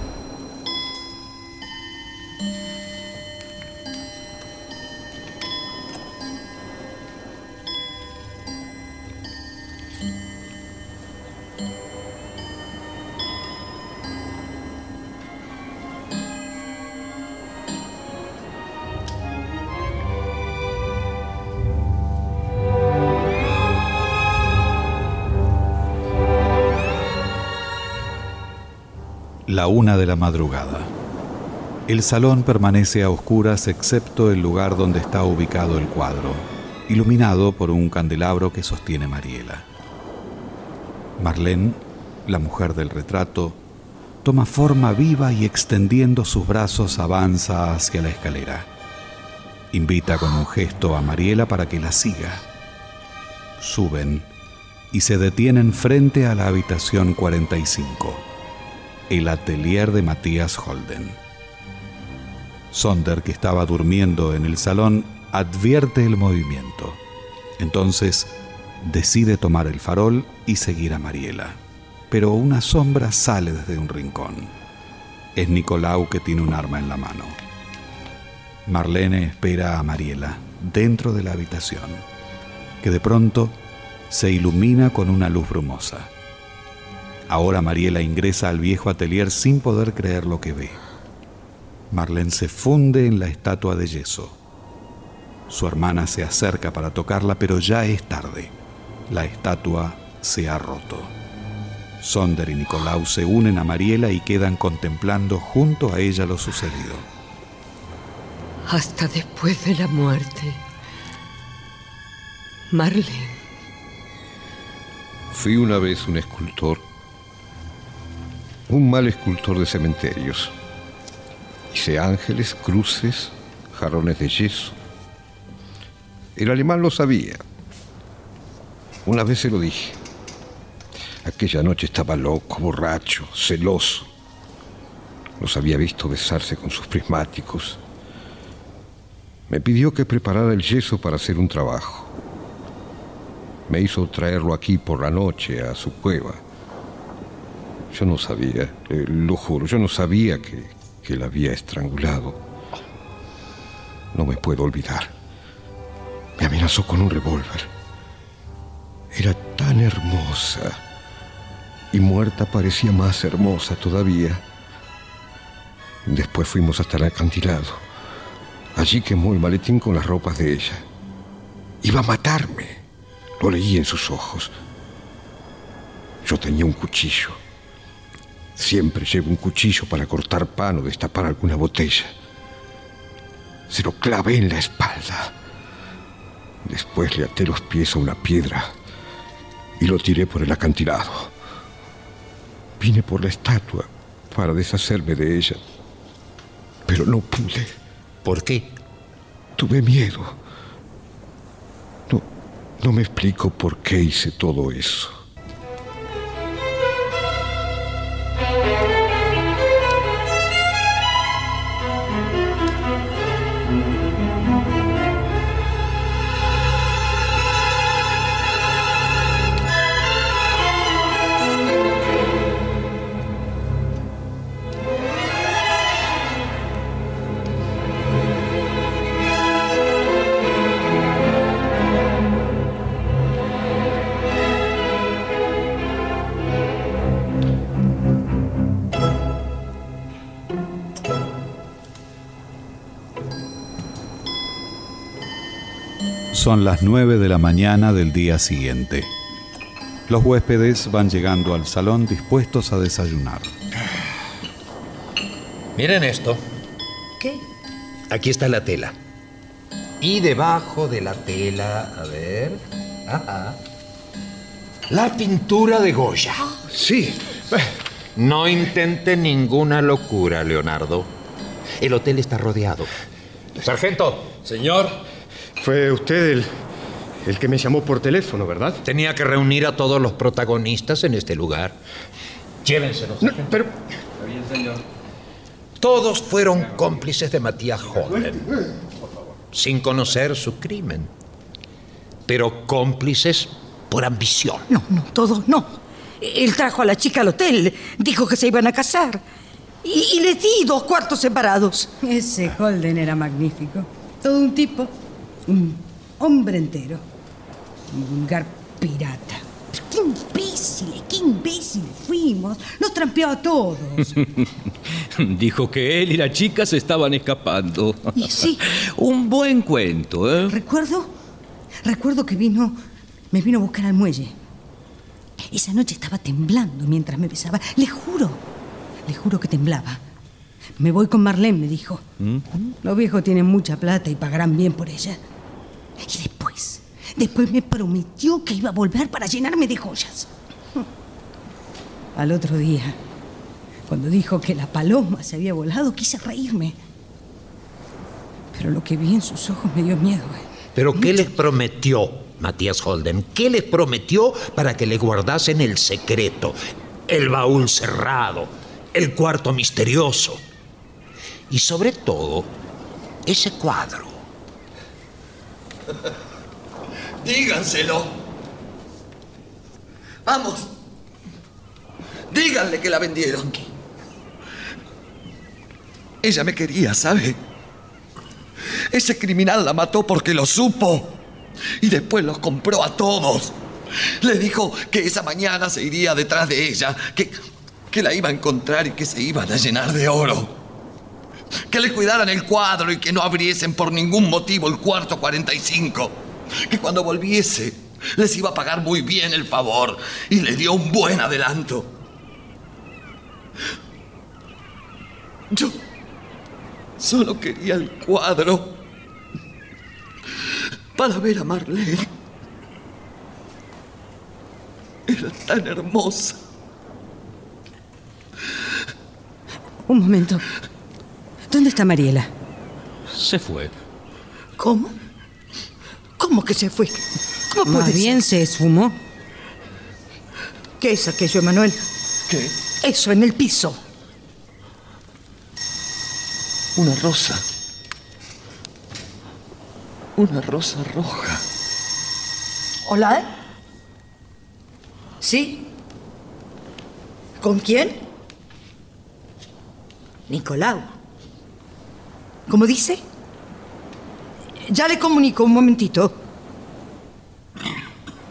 Una de la madrugada. El salón permanece a oscuras excepto el lugar donde está ubicado el cuadro, iluminado por un candelabro que sostiene Mariela. Marlene, la mujer del retrato, toma forma viva y extendiendo sus brazos avanza hacia la escalera. Invita con un gesto a Mariela para que la siga. Suben y se detienen frente a la habitación 45 el atelier de Matías Holden. Sonder, que estaba durmiendo en el salón, advierte el movimiento. Entonces decide tomar el farol y seguir a Mariela. Pero una sombra sale desde un rincón. Es Nicolau que tiene un arma en la mano. Marlene espera a Mariela dentro de la habitación, que de pronto se ilumina con una luz brumosa. Ahora Mariela ingresa al viejo atelier sin poder creer lo que ve. Marlene se funde en la estatua de yeso. Su hermana se acerca para tocarla, pero ya es tarde. La estatua se ha roto. Sonder y Nicolau se unen a Mariela y quedan contemplando junto a ella lo sucedido. Hasta después de la muerte. Marlene. Fui una vez un escultor un mal escultor de cementerios. Hice ángeles, cruces, jarrones de yeso. El alemán lo sabía. Una vez se lo dije. Aquella noche estaba loco, borracho, celoso. Los había visto besarse con sus prismáticos. Me pidió que preparara el yeso para hacer un trabajo. Me hizo traerlo aquí por la noche a su cueva. Yo no sabía, eh, lo juro, yo no sabía que, que la había estrangulado. No me puedo olvidar. Me amenazó con un revólver. Era tan hermosa. Y muerta parecía más hermosa todavía. Después fuimos hasta el acantilado. Allí quemó el maletín con las ropas de ella. Iba a matarme. Lo leí en sus ojos. Yo tenía un cuchillo. Siempre llevo un cuchillo para cortar pan o destapar alguna botella. Se lo clavé en la espalda. Después le até los pies a una piedra y lo tiré por el acantilado. Vine por la estatua para deshacerme de ella, pero no pude. ¿Por qué? Tuve miedo. No, no me explico por qué hice todo eso. Son las 9 de la mañana del día siguiente. Los huéspedes van llegando al salón dispuestos a desayunar. Miren esto. ¿Qué? Aquí está la tela. Y debajo de la tela, a ver. Ajá. La pintura de Goya. Sí. No intente ninguna locura, Leonardo. El hotel está rodeado. Sargento. Señor. Fue usted el, el que me llamó por teléfono, ¿verdad? Tenía que reunir a todos los protagonistas en este lugar. Llévenselos. No, pero Está bien, señor. Todos fueron cómplices de Matías Holden, sin conocer su crimen, pero cómplices por ambición. No, no, todos no. Él trajo a la chica al hotel, dijo que se iban a casar. Y, y les di dos cuartos separados. Ese Holden era magnífico. Todo un tipo. Un hombre entero. Un vulgar pirata. ¡Qué imbéciles! ¡Qué imbéciles fuimos! Nos trampeó a todos. Dijo que él y la chica se estaban escapando. Y sí. Un buen cuento, ¿eh? Recuerdo, recuerdo que vino, me vino a buscar al muelle. Esa noche estaba temblando mientras me besaba. Le juro, le juro que temblaba. Me voy con Marlene, me dijo. Los viejos tienen mucha plata y pagarán bien por ella. Y después, después me prometió que iba a volver para llenarme de joyas. Al otro día, cuando dijo que la paloma se había volado, quise reírme. Pero lo que vi en sus ojos me dio miedo. ¿eh? ¿Pero qué les prometió Matías Holden? ¿Qué les prometió para que le guardasen el secreto? El baúl cerrado, el cuarto misterioso. Y sobre todo, ese cuadro. Díganselo. Vamos. Díganle que la vendieron. Ella me quería, ¿sabe? Ese criminal la mató porque lo supo. Y después los compró a todos. Le dijo que esa mañana se iría detrás de ella, que, que la iba a encontrar y que se iban a llenar de oro. Que le cuidaran el cuadro y que no abriesen por ningún motivo el cuarto 45. Que cuando volviese les iba a pagar muy bien el favor y le dio un buen adelanto. Yo solo quería el cuadro para ver a Marlene. Era tan hermosa. Un momento. ¿Dónde está Mariela? Se fue. ¿Cómo? ¿Cómo que se fue? ¿Cómo Más puede bien se esfumó. ¿Qué es aquello, Emanuel? ¿Qué? Eso, en el piso. Una rosa. Una rosa roja. ¿Hola? ¿Sí? ¿Con quién? Nicolau. ¿Cómo dice? Ya le comunico un momentito.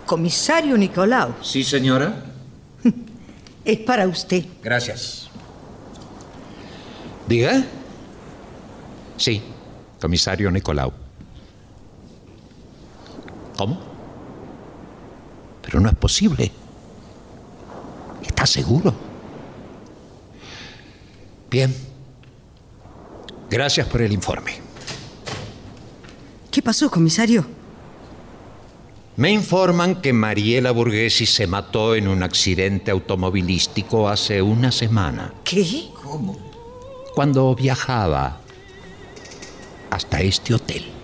Comisario Nicolau, Sí, señora. es para usted. Gracias. ¿Diga? Sí, comisario Nicolau. ¿Cómo? Pero no es posible. ¿Está seguro? Bien. Gracias por el informe. ¿Qué pasó, comisario? Me informan que Mariela Burguesi se mató en un accidente automovilístico hace una semana, ¿Qué? ¿Cómo? cuando viajaba hasta este hotel.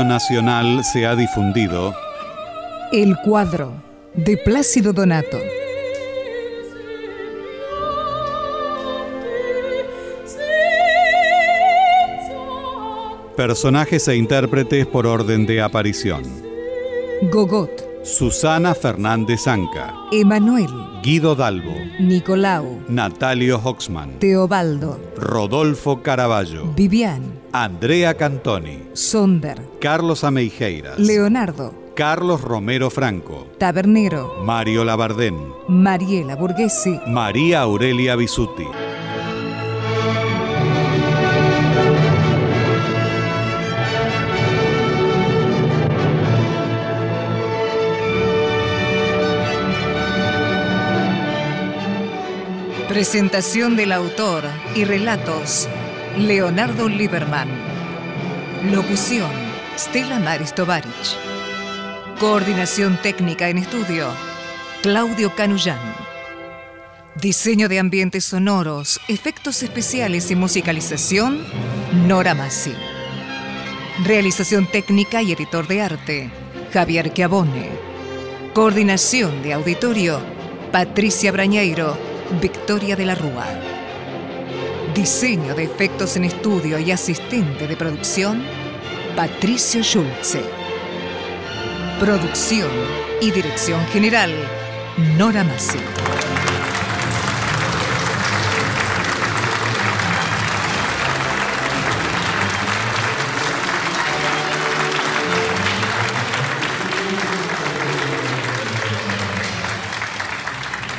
Radio Nacional se ha difundido El cuadro de Plácido Donato. Personajes e intérpretes por orden de aparición. Gogot, Susana Fernández Anca, Emanuel, Guido Dalbo, Nicolau, Natalio Hoxman, Teobaldo, Rodolfo Caraballo, Vivian, Andrea Cantoni, Sonder, Carlos Ameijeiras, Leonardo, Carlos Romero Franco, Tabernero, Mario Labardén, Mariela Burguesi, María Aurelia Bisuti. Presentación del autor y relatos, Leonardo Lieberman. Locución, Stella Maris Tovarich. Coordinación técnica en estudio, Claudio Canullán. Diseño de ambientes sonoros, efectos especiales y musicalización, Nora Massi. Realización técnica y editor de arte, Javier Chiavone. Coordinación de auditorio, Patricia Brañeiro, Victoria de la Rúa. Diseño de efectos en estudio y asistente de producción, Patricio Schulze. Producción y dirección general, Nora Massi.